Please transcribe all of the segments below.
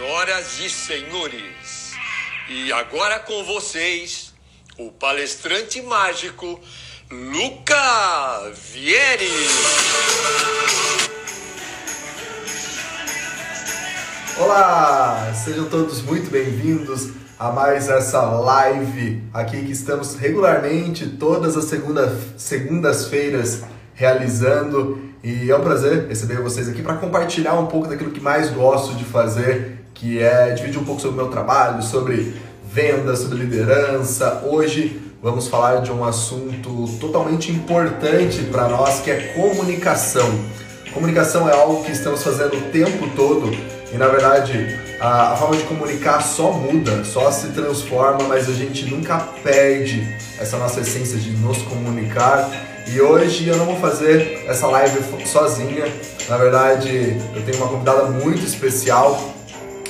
Senhoras e senhores, e agora com vocês, o palestrante mágico Luca Vieri. Olá, sejam todos muito bem-vindos a mais essa live aqui que estamos regularmente todas as segunda, segundas-feiras realizando e é um prazer receber vocês aqui para compartilhar um pouco daquilo que mais gosto de fazer, que é dividir um pouco sobre o meu trabalho, sobre venda, sobre liderança. Hoje vamos falar de um assunto totalmente importante para nós, que é comunicação. Comunicação é algo que estamos fazendo o tempo todo e, na verdade, a, a forma de comunicar só muda, só se transforma, mas a gente nunca perde essa nossa essência de nos comunicar. E hoje eu não vou fazer essa live sozinha. Na verdade, eu tenho uma convidada muito especial,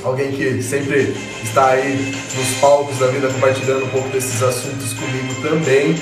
alguém que sempre está aí nos palcos da vida compartilhando um pouco desses assuntos comigo também.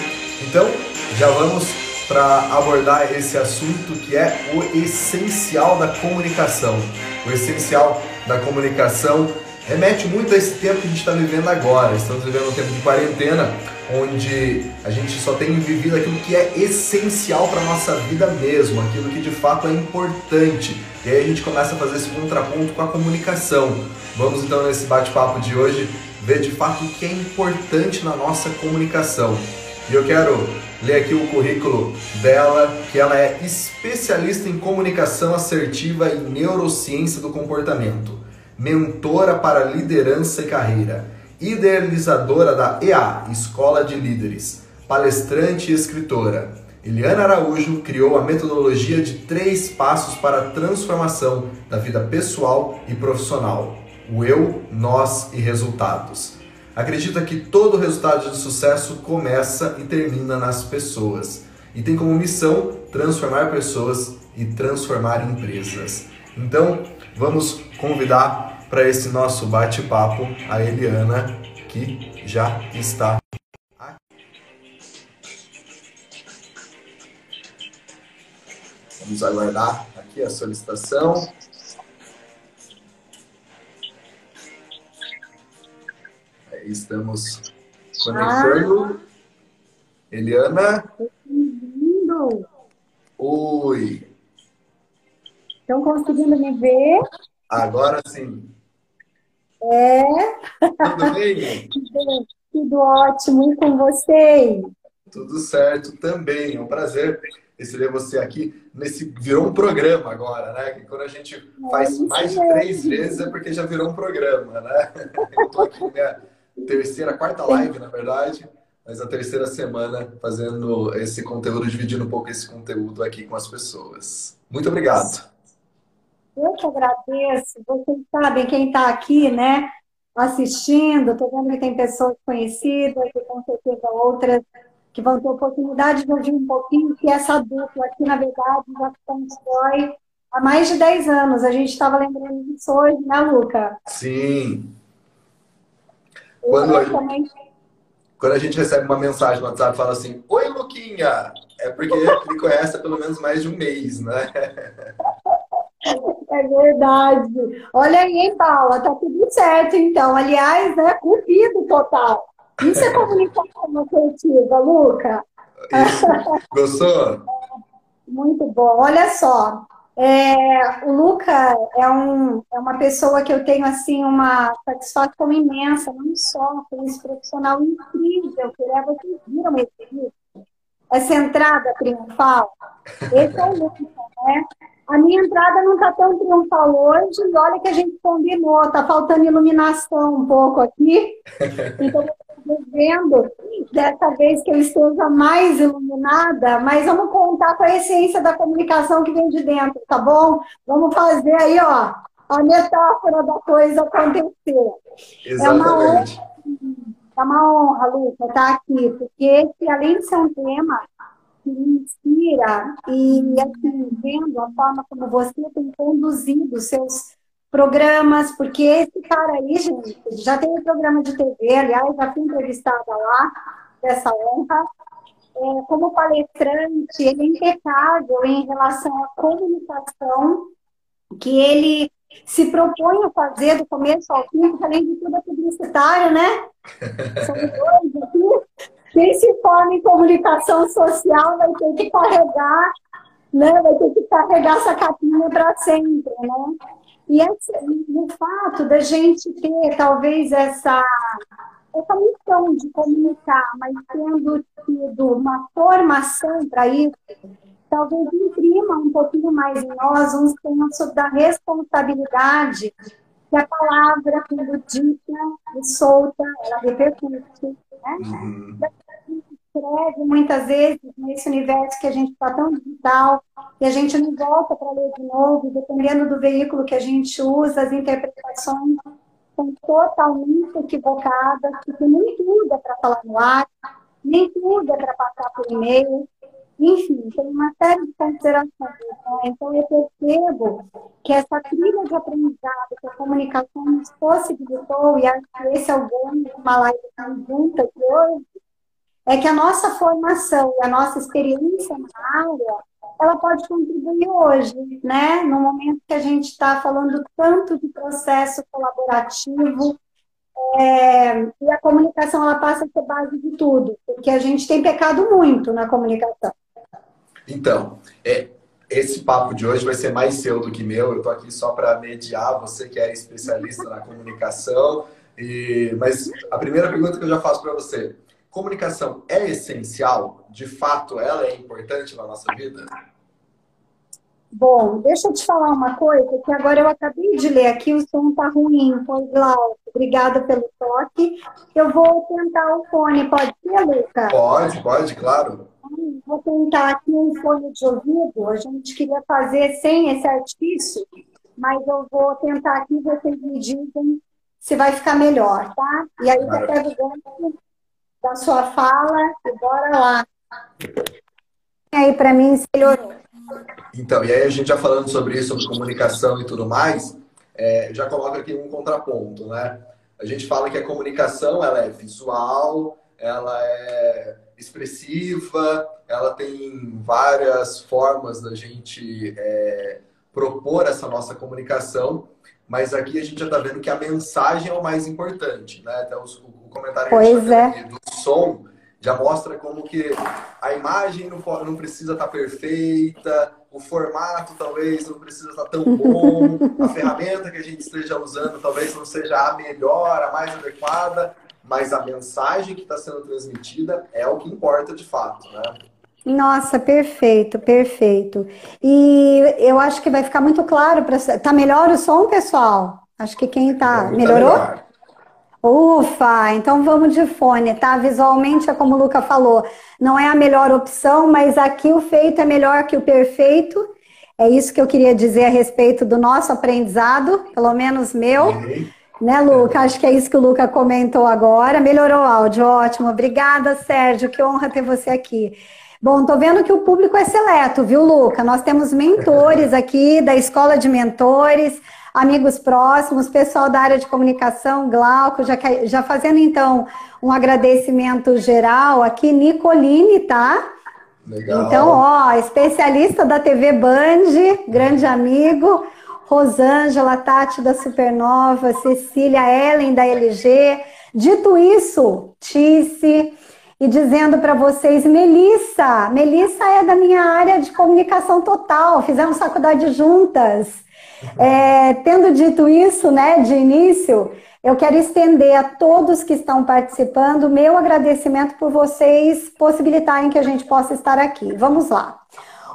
Então, já vamos para abordar esse assunto que é o essencial da comunicação. O essencial da comunicação remete muito a esse tempo que a gente está vivendo agora. Estamos vivendo um tempo de quarentena, onde a gente só tem vivido aquilo que é essencial para nossa vida mesmo, aquilo que de fato é importante. E aí a gente começa a fazer esse contraponto com a comunicação. Vamos então nesse bate-papo de hoje ver de fato o que é importante na nossa comunicação. E eu quero ler aqui o currículo dela, que ela é especialista em comunicação assertiva e neurociência do comportamento, mentora para liderança e carreira, idealizadora da EA, Escola de Líderes, palestrante e escritora. Eliana Araújo criou a metodologia de três passos para a transformação da vida pessoal e profissional: o eu, nós e resultados acredita que todo resultado de sucesso começa e termina nas pessoas e tem como missão transformar pessoas e transformar empresas. Então, vamos convidar para esse nosso bate-papo a Eliana, que já está aqui. Vamos aguardar aqui a solicitação. Estamos conectando. Ah, Eliana? Oi! Estão conseguindo me ver? Agora sim. É? Tudo bem? Tudo ótimo. E com vocês? Tudo certo também. É um prazer receber você aqui nesse virou um programa agora, né? Que quando a gente faz mais de três vezes é porque já virou um programa, né? Eu tô aqui minha terceira, quarta live, na verdade, mas a terceira semana fazendo esse conteúdo, dividindo um pouco esse conteúdo aqui com as pessoas. Muito obrigado. Eu que agradeço. Vocês sabem, quem está aqui, né, assistindo, estou vendo que tem pessoas conhecidas e com certeza outras que vão ter oportunidade de ouvir um pouquinho que essa dupla aqui, na verdade, já constrói há mais de 10 anos. A gente estava lembrando disso hoje, né, Luca? Sim. Quando a, gente, quando a gente recebe uma mensagem no WhatsApp fala assim, Oi, Luquinha, é porque ele conhece há pelo menos mais de um mês, né? É verdade. Olha aí, hein, Paula, tá tudo certo, então. Aliás, né, cupido total. Isso é comunicação assertiva, Luca? Isso. Gostou? Muito bom. Olha só, é, o Luca é, um, é uma pessoa que eu tenho assim uma satisfação imensa, não só por esse profissional incrível que é, vocês viram esse essa entrada triunfal. Esse é o Luca, né? A minha entrada não está tão triunfal hoje, e olha que a gente combinou, está faltando iluminação um pouco aqui. Então, devendo dessa vez que eu esteja mais iluminada, mas vamos contar com a essência da comunicação que vem de dentro, tá bom? Vamos fazer aí, ó, a metáfora da coisa acontecer. Exatamente. É uma honra, é uma honra Luca, estar aqui, porque esse, além de ser um tema que me inspira e, assim, vendo a forma como você tem conduzido seus programas, porque esse cara aí, gente, já tem um programa de TV, aliás, já fui entrevistada lá, dessa honra. É, como palestrante, ele é impecável em relação à comunicação, que ele se propõe a fazer do começo ao fim, além de tudo é publicitário, né? São dois aqui. Quem se forma em comunicação social vai ter que carregar, né? Vai ter que carregar essa capinha para sempre, né? E esse, o fato da gente ter talvez essa essa missão de comunicar, mas tendo tido uma formação para isso, talvez imprima um pouquinho mais em nós um senso da responsabilidade que a palavra, quando dita e solta, ela repercute. Né? Uhum. A gente escreve muitas vezes nesse universo que a gente está tão digital e a gente não volta para ler de novo, dependendo do veículo que a gente usa, as interpretações são totalmente equivocadas, porque nem tudo é para falar no ar, nem tudo é para passar por e-mail, enfim, tem uma série de considerações. Né? Então, eu percebo que essa trilha de aprendizado que a comunicação nos possibilitou, e acho que esse é o ganho de uma live conjunta de hoje, é que a nossa formação e a nossa experiência na área, ela pode contribuir hoje, né? No momento que a gente está falando tanto de processo colaborativo, é, e a comunicação ela passa a ser base de tudo, porque a gente tem pecado muito na comunicação. Então, é, esse papo de hoje vai ser mais seu do que meu. Eu estou aqui só para mediar, você que é especialista na comunicação. E, mas a primeira pergunta que eu já faço para você: comunicação é essencial? De fato, ela é importante na nossa vida? Bom, deixa eu te falar uma coisa, que agora eu acabei de ler aqui, o som tá ruim, foi Glauco. Obrigada pelo toque. Eu vou tentar o fone, pode ser, Luca? Pode, pode, claro. Vou tentar aqui um fone de ouvido. A gente queria fazer sem esse artifício, mas eu vou tentar aqui, vocês me dizem se vai ficar melhor, tá? E aí eu pego o gancho da sua fala e bora lá. E aí, para mim, melhorou. Então, e aí a gente já falando sobre isso, sobre comunicação e tudo mais, é, já coloca aqui um contraponto, né? A gente fala que a comunicação, ela é visual, ela é expressiva, ela tem várias formas da gente é, propor essa nossa comunicação, mas aqui a gente já está vendo que a mensagem é o mais importante, né? Então, o comentário pois a gente tá é. do som já mostra como que a imagem não, não precisa estar tá perfeita, o formato talvez não precisa estar tá tão bom, a ferramenta que a gente esteja usando talvez não seja a melhor, a mais adequada, mas a mensagem que está sendo transmitida é o que importa de fato, né? Nossa, perfeito, perfeito. E eu acho que vai ficar muito claro para tá melhor o som, pessoal? Acho que quem tá, tá melhorou? Tá Ufa, então vamos de fone, tá? Visualmente é como o Luca falou, não é a melhor opção, mas aqui o feito é melhor que o perfeito. É isso que eu queria dizer a respeito do nosso aprendizado, pelo menos meu. Uhum. Né, Luca? Acho que é isso que o Luca comentou agora. Melhorou o áudio, ótimo. Obrigada, Sérgio. Que honra ter você aqui. Bom, tô vendo que o público é seleto, viu, Luca? Nós temos mentores aqui da Escola de Mentores, amigos próximos, pessoal da área de comunicação, Glauco, já, já fazendo então um agradecimento geral aqui, Nicoline, tá? Legal. Então, ó, especialista da TV Band, grande amigo. Rosângela, Tati da Supernova, Cecília, Ellen da LG. Dito isso, Tice, e dizendo para vocês, Melissa, Melissa é da minha área de comunicação total, fizemos faculdade juntas. É, tendo dito isso, né, de início, eu quero estender a todos que estão participando meu agradecimento por vocês possibilitarem que a gente possa estar aqui. Vamos lá.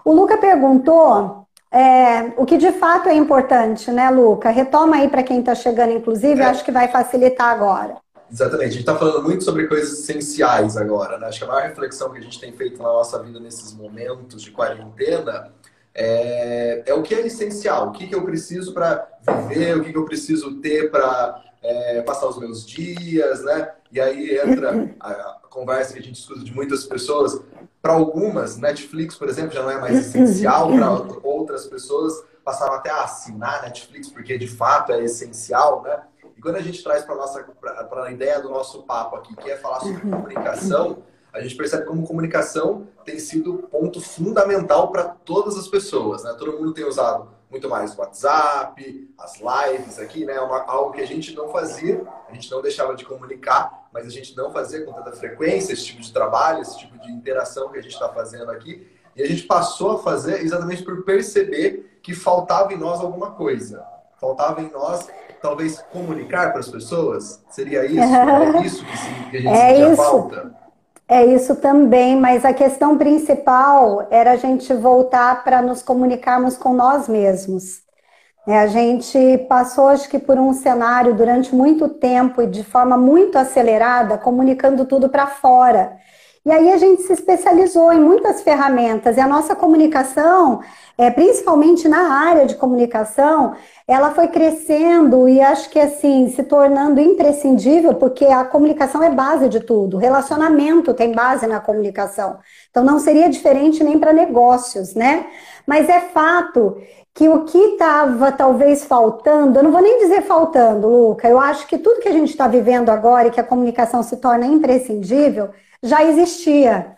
O Luca perguntou é, o que de fato é importante, né, Luca? Retoma aí para quem está chegando, inclusive, é. acho que vai facilitar agora. Exatamente, a gente está falando muito sobre coisas essenciais agora, né? Acho que a maior reflexão que a gente tem feito na nossa vida nesses momentos de quarentena é, é o que é essencial, o que, que eu preciso para viver, o que, que eu preciso ter para é, passar os meus dias, né? E aí entra a conversa que a gente escuta de muitas pessoas. Para algumas, Netflix, por exemplo, já não é mais essencial, para outras pessoas passaram até a assinar Netflix, porque de fato é essencial, né? E quando a gente traz para a ideia do nosso papo aqui, que é falar sobre comunicação, a gente percebe como comunicação tem sido ponto fundamental para todas as pessoas, né? Todo mundo tem usado muito mais o WhatsApp, as lives aqui, né? Uma, algo que a gente não fazia, a gente não deixava de comunicar, mas a gente não fazia com tanta frequência esse tipo de trabalho, esse tipo de interação que a gente está fazendo aqui. E a gente passou a fazer exatamente por perceber que faltava em nós alguma coisa. Faltava em nós, talvez, comunicar para as pessoas. Seria isso? É isso que, a gente é sentia isso. falta? É isso também, mas a questão principal era a gente voltar para nos comunicarmos com nós mesmos. É, a gente passou, acho que, por um cenário durante muito tempo e de forma muito acelerada, comunicando tudo para fora. E aí a gente se especializou em muitas ferramentas e a nossa comunicação, é, principalmente na área de comunicação, ela foi crescendo e acho que assim se tornando imprescindível, porque a comunicação é base de tudo. Relacionamento tem base na comunicação. Então não seria diferente nem para negócios, né? Mas é fato que o que estava talvez faltando, eu não vou nem dizer faltando, Luca, eu acho que tudo que a gente está vivendo agora e que a comunicação se torna imprescindível, já existia.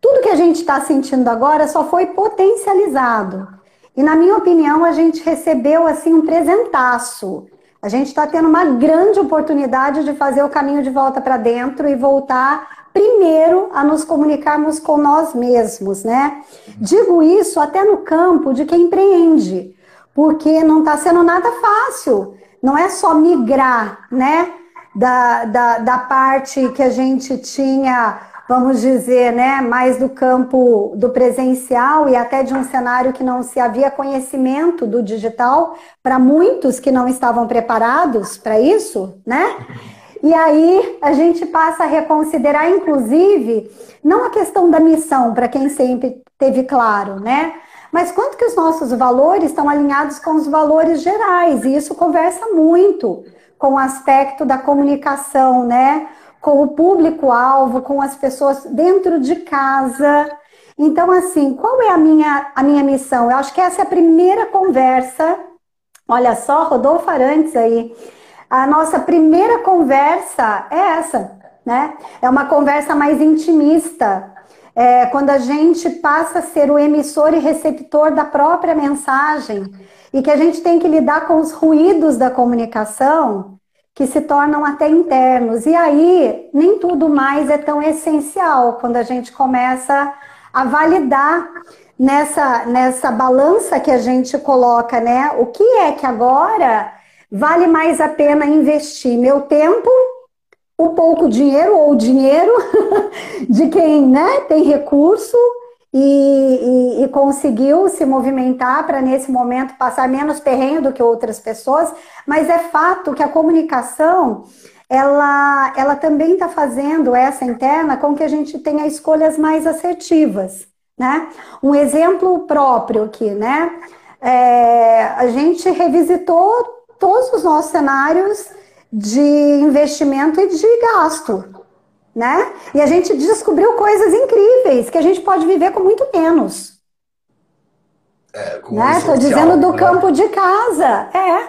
Tudo que a gente está sentindo agora só foi potencializado. E na minha opinião, a gente recebeu assim um presentaço. A gente está tendo uma grande oportunidade de fazer o caminho de volta para dentro e voltar primeiro a nos comunicarmos com nós mesmos, né? Digo isso até no campo de quem empreende, porque não está sendo nada fácil. Não é só migrar, né? Da, da, da parte que a gente tinha, vamos dizer, né, mais do campo do presencial e até de um cenário que não se havia conhecimento do digital para muitos que não estavam preparados para isso, né? E aí a gente passa a reconsiderar, inclusive, não a questão da missão, para quem sempre teve claro, né? Mas quanto que os nossos valores estão alinhados com os valores gerais, e isso conversa muito com o aspecto da comunicação, né? Com o público-alvo, com as pessoas dentro de casa. Então, assim, qual é a minha, a minha missão? Eu acho que essa é a primeira conversa. Olha só, Rodolfo Arantes aí. A nossa primeira conversa é essa, né? É uma conversa mais intimista. É quando a gente passa a ser o emissor e receptor da própria mensagem e que a gente tem que lidar com os ruídos da comunicação que se tornam até internos. E aí, nem tudo mais é tão essencial quando a gente começa a validar nessa, nessa balança que a gente coloca, né? O que é que agora vale mais a pena investir? Meu tempo, o pouco dinheiro ou o dinheiro de quem né, tem recurso e, e, e conseguiu se movimentar para, nesse momento, passar menos terreno do que outras pessoas, mas é fato que a comunicação ela, ela também está fazendo essa interna com que a gente tenha escolhas mais assertivas. Né? Um exemplo próprio aqui, né? É, a gente revisitou todos os nossos cenários de investimento e de gasto né? E a gente descobriu coisas incríveis que a gente pode viver com muito menos. É, com né? Estou dizendo do né? campo de casa. É.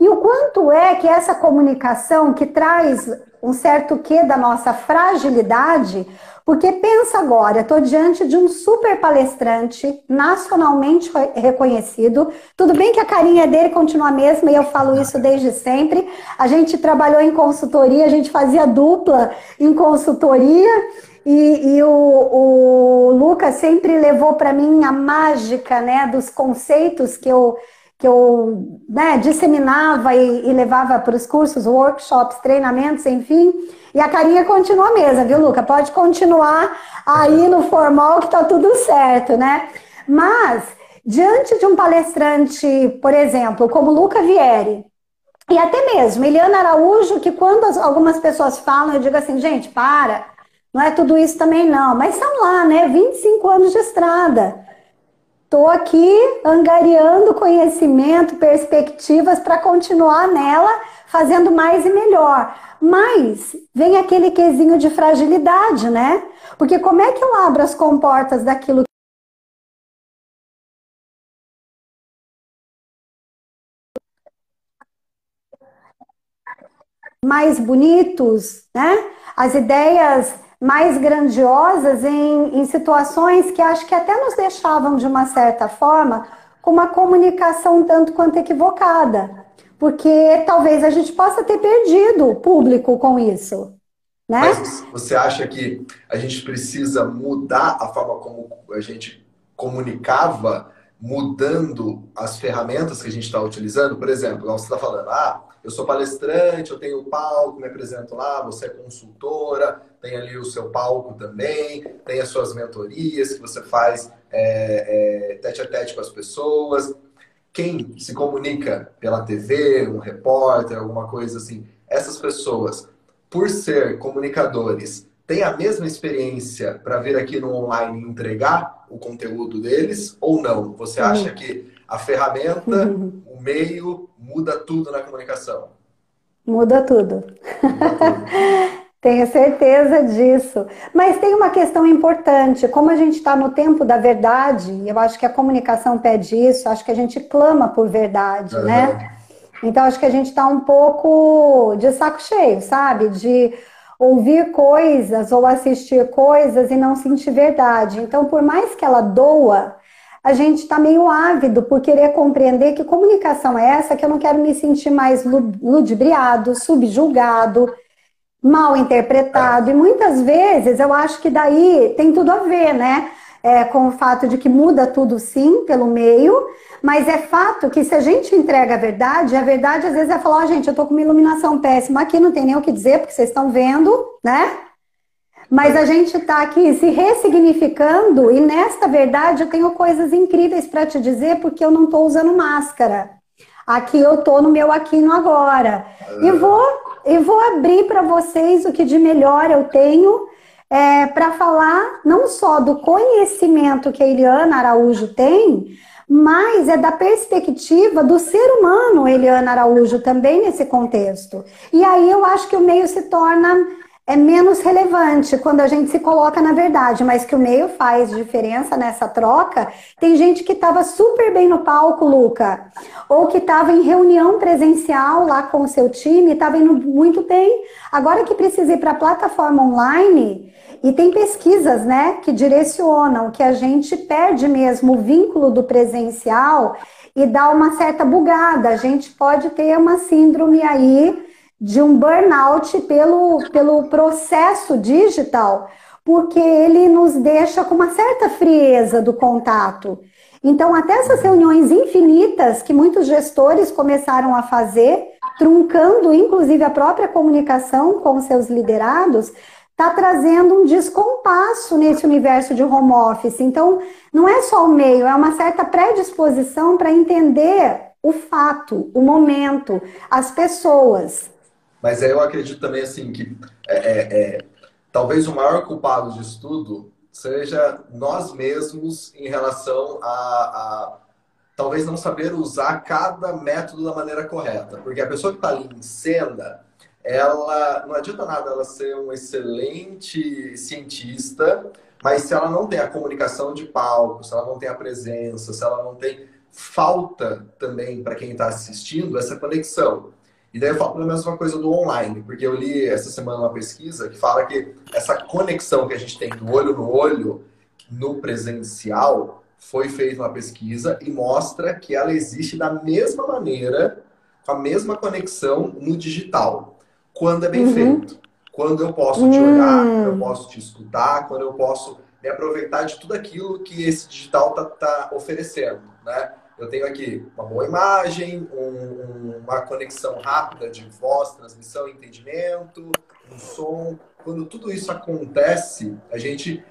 E o quanto é que essa comunicação que traz um certo quê da nossa fragilidade porque pensa agora, estou diante de um super palestrante nacionalmente reconhecido. Tudo bem que a carinha dele continua a mesma e eu falo isso desde sempre. A gente trabalhou em consultoria, a gente fazia dupla em consultoria e, e o, o Lucas sempre levou para mim a mágica né, dos conceitos que eu que eu né, disseminava e, e levava para os cursos, workshops, treinamentos, enfim. E a carinha continua a mesma, viu, Luca? Pode continuar aí no formal que tá tudo certo, né? Mas, diante de um palestrante, por exemplo, como Luca Vieri, e até mesmo Eliana Araújo, que quando algumas pessoas falam, eu digo assim, gente, para, não é tudo isso também não, mas são lá, né? 25 anos de estrada. Estou aqui angariando conhecimento, perspectivas para continuar nela, fazendo mais e melhor. Mas vem aquele quesinho de fragilidade, né? Porque como é que eu abro as comportas daquilo mais bonitos, né? As ideias mais grandiosas em, em situações que acho que até nos deixavam, de uma certa forma, com uma comunicação tanto quanto equivocada. Porque talvez a gente possa ter perdido o público com isso. Né? Mas você acha que a gente precisa mudar a forma como a gente comunicava, mudando as ferramentas que a gente está utilizando? Por exemplo, você está falando, ah, eu sou palestrante, eu tenho palco, me apresento lá, você é consultora, tem ali o seu palco também, tem as suas mentorias que você faz é, é, tete a tete com as pessoas. Quem se comunica pela TV, um repórter, alguma coisa assim, essas pessoas, por ser comunicadores, têm a mesma experiência para vir aqui no online e entregar o conteúdo deles ou não? Você acha que a ferramenta, o meio, muda tudo na comunicação? Muda tudo. Muda tudo. Tenho certeza disso. Mas tem uma questão importante. Como a gente está no tempo da verdade, eu acho que a comunicação pede isso, acho que a gente clama por verdade, uhum. né? Então, acho que a gente está um pouco de saco cheio, sabe? De ouvir coisas ou assistir coisas e não sentir verdade. Então, por mais que ela doa, a gente está meio ávido por querer compreender que comunicação é essa, que eu não quero me sentir mais ludibriado, subjulgado mal interpretado. E muitas vezes eu acho que daí tem tudo a ver, né? É, com o fato de que muda tudo sim pelo meio, mas é fato que se a gente entrega a verdade, a verdade às vezes é falar, oh, gente, eu tô com uma iluminação péssima aqui, não tem nem o que dizer, porque vocês estão vendo, né? Mas a gente está aqui se ressignificando e nesta verdade eu tenho coisas incríveis para te dizer porque eu não estou usando máscara. Aqui eu estou no meu aqui no agora. E vou eu vou abrir para vocês o que de melhor eu tenho é, para falar não só do conhecimento que a Eliana Araújo tem, mas é da perspectiva do ser humano, Eliana Araújo, também nesse contexto. E aí eu acho que o meio se torna é menos relevante quando a gente se coloca na verdade, mas que o meio faz diferença nessa troca. Tem gente que estava super bem no palco, Luca, ou que estava em reunião presencial lá com o seu time, estava indo muito bem. Agora que precisa ir para a plataforma online, e tem pesquisas, né, que direcionam que a gente perde mesmo o vínculo do presencial e dá uma certa bugada. A gente pode ter uma síndrome aí de um burnout pelo, pelo processo digital, porque ele nos deixa com uma certa frieza do contato. Então, até essas reuniões infinitas que muitos gestores começaram a fazer, truncando inclusive a própria comunicação com seus liderados, está trazendo um descompasso nesse universo de home office. Então, não é só o meio, é uma certa predisposição para entender o fato, o momento, as pessoas. Mas eu acredito também assim que é, é, é, talvez o maior culpado disso tudo seja nós mesmos em relação a, a, talvez não saber usar cada método da maneira correta. Porque a pessoa que está ali em cena, ela não adianta nada ela ser um excelente cientista, mas se ela não tem a comunicação de palco, se ela não tem a presença, se ela não tem falta também para quem está assistindo essa conexão. E daí eu falo a mesma coisa do online, porque eu li essa semana uma pesquisa que fala que essa conexão que a gente tem do olho no olho no presencial foi feita uma pesquisa e mostra que ela existe da mesma maneira, com a mesma conexão no digital, quando é bem uhum. feito. Quando eu posso te olhar, quando eu hum. posso te escutar, quando eu posso me aproveitar de tudo aquilo que esse digital está tá oferecendo, né? Eu tenho aqui uma boa imagem, um, uma conexão rápida de voz, transmissão, entendimento, um som. Quando tudo isso acontece, a gente,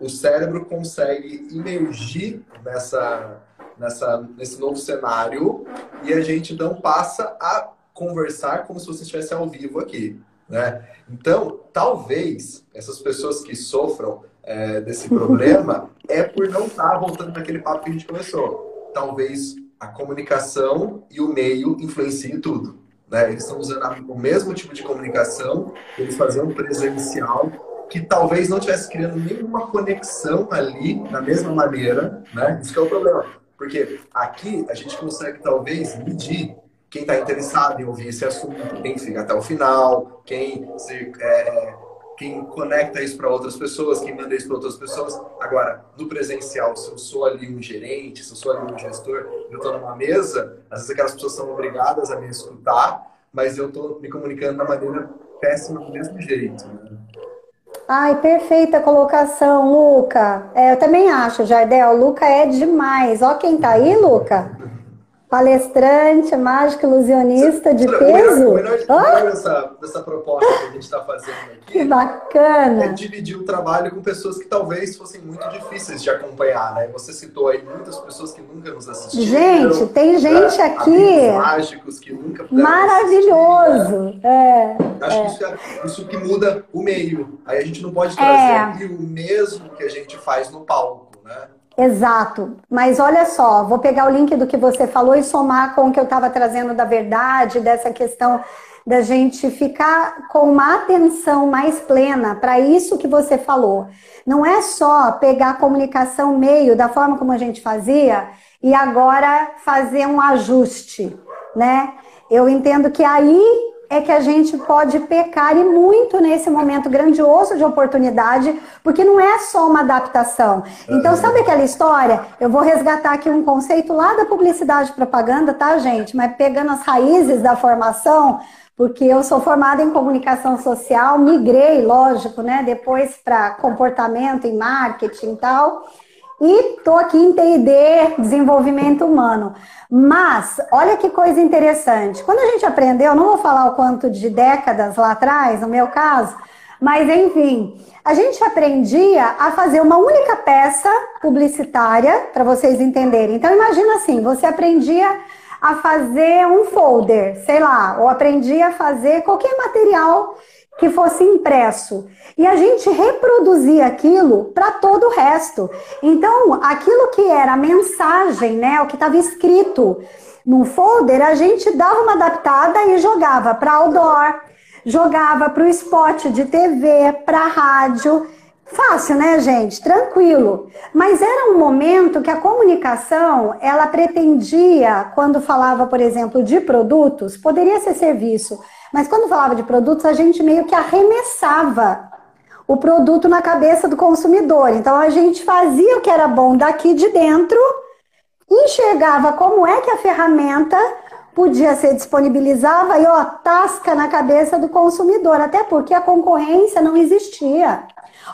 o cérebro consegue imergir nessa, nessa, nesse novo cenário e a gente não passa a conversar como se você estivesse ao vivo aqui. Né? Então, talvez essas pessoas que sofram é, desse problema é por não estar voltando para aquele papo que a gente começou talvez a comunicação e o meio influenciem tudo. Né? Eles estão usando o mesmo tipo de comunicação que eles faziam presencial, que talvez não estivesse criando nenhuma conexão ali da mesma maneira. Né? Isso é o problema. Porque aqui a gente consegue talvez medir quem está interessado em ouvir esse assunto, quem fica até o final, quem se, é, quem conecta isso para outras pessoas, quem manda isso para outras pessoas. Agora, no presencial, se eu sou ali um gerente, se eu sou ali um gestor, eu estou numa mesa, às vezes aquelas pessoas são obrigadas a me escutar, mas eu estou me comunicando da maneira péssima do mesmo jeito. Né? Ai, perfeita colocação, Luca. É, eu também acho, Jardel. Luca é demais. Ó, quem tá aí, Luca? Palestrante, mágico, ilusionista de peso. Melhor, o melhor dessa, dessa proposta que a gente está fazendo aqui. Que bacana! É dividir o trabalho com pessoas que talvez fossem muito difíceis de acompanhar, né? Você citou aí muitas pessoas que nunca nos assistiram. Gente, tem né? gente né? aqui. mágicos que nunca Maravilhoso! É, Acho é. que isso, é, isso que muda o meio. Aí a gente não pode trazer é. o mesmo que a gente faz no palco, né? Exato. Mas olha só, vou pegar o link do que você falou e somar com o que eu estava trazendo da verdade, dessa questão da gente ficar com uma atenção mais plena para isso que você falou. Não é só pegar a comunicação meio da forma como a gente fazia e agora fazer um ajuste, né? Eu entendo que aí é que a gente pode pecar e muito nesse momento grandioso de oportunidade, porque não é só uma adaptação. Então, sabe aquela história? Eu vou resgatar aqui um conceito lá da publicidade e propaganda, tá, gente? Mas pegando as raízes da formação, porque eu sou formada em comunicação social, migrei, lógico, né, depois para comportamento e marketing e tal. E estou aqui em TD, desenvolvimento humano. Mas, olha que coisa interessante. Quando a gente aprendeu, não vou falar o quanto de décadas lá atrás, no meu caso, mas enfim, a gente aprendia a fazer uma única peça publicitária, para vocês entenderem. Então, imagina assim: você aprendia a fazer um folder, sei lá, ou aprendia a fazer qualquer material que fosse impresso. E a gente reproduzia aquilo para todo o resto. Então, aquilo que era a mensagem, né, o que estava escrito no folder, a gente dava uma adaptada e jogava para outdoor, jogava para o spot de TV, para rádio. Fácil, né, gente? Tranquilo. Mas era um momento que a comunicação, ela pretendia, quando falava, por exemplo, de produtos, poderia ser serviço, mas quando falava de produtos, a gente meio que arremessava o produto na cabeça do consumidor. Então a gente fazia o que era bom daqui de dentro, enxergava como é que a ferramenta podia ser disponibilizada e ó, tasca na cabeça do consumidor, até porque a concorrência não existia.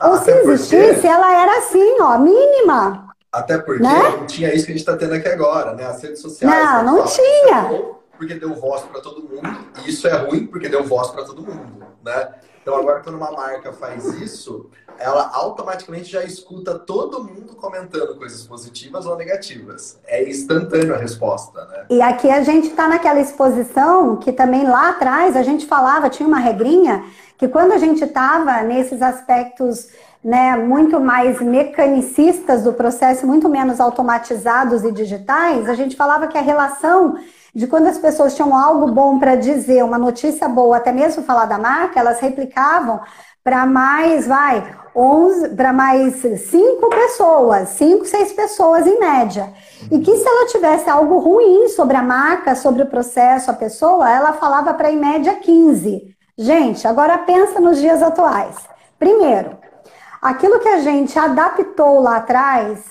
Ou se existisse, porque... ela era assim, ó, mínima. Até porque né? não tinha isso que a gente está tendo aqui agora, né? As redes sociais. Não, né? não tinha. Porque deu voz para todo mundo, e isso é ruim porque deu voz para todo mundo, né? Então agora quando uma marca faz isso, ela automaticamente já escuta todo mundo comentando coisas positivas ou negativas. É instantâneo a resposta, né? E aqui a gente está naquela exposição que também lá atrás a gente falava, tinha uma regrinha que quando a gente estava nesses aspectos né, muito mais mecanicistas do processo, muito menos automatizados e digitais, a gente falava que a relação de quando as pessoas tinham algo bom para dizer, uma notícia boa, até mesmo falar da marca, elas replicavam para mais, vai, 11, para mais cinco pessoas, cinco, seis pessoas em média. E que se ela tivesse algo ruim sobre a marca, sobre o processo, a pessoa, ela falava para em média 15. Gente, agora pensa nos dias atuais. Primeiro, aquilo que a gente adaptou lá atrás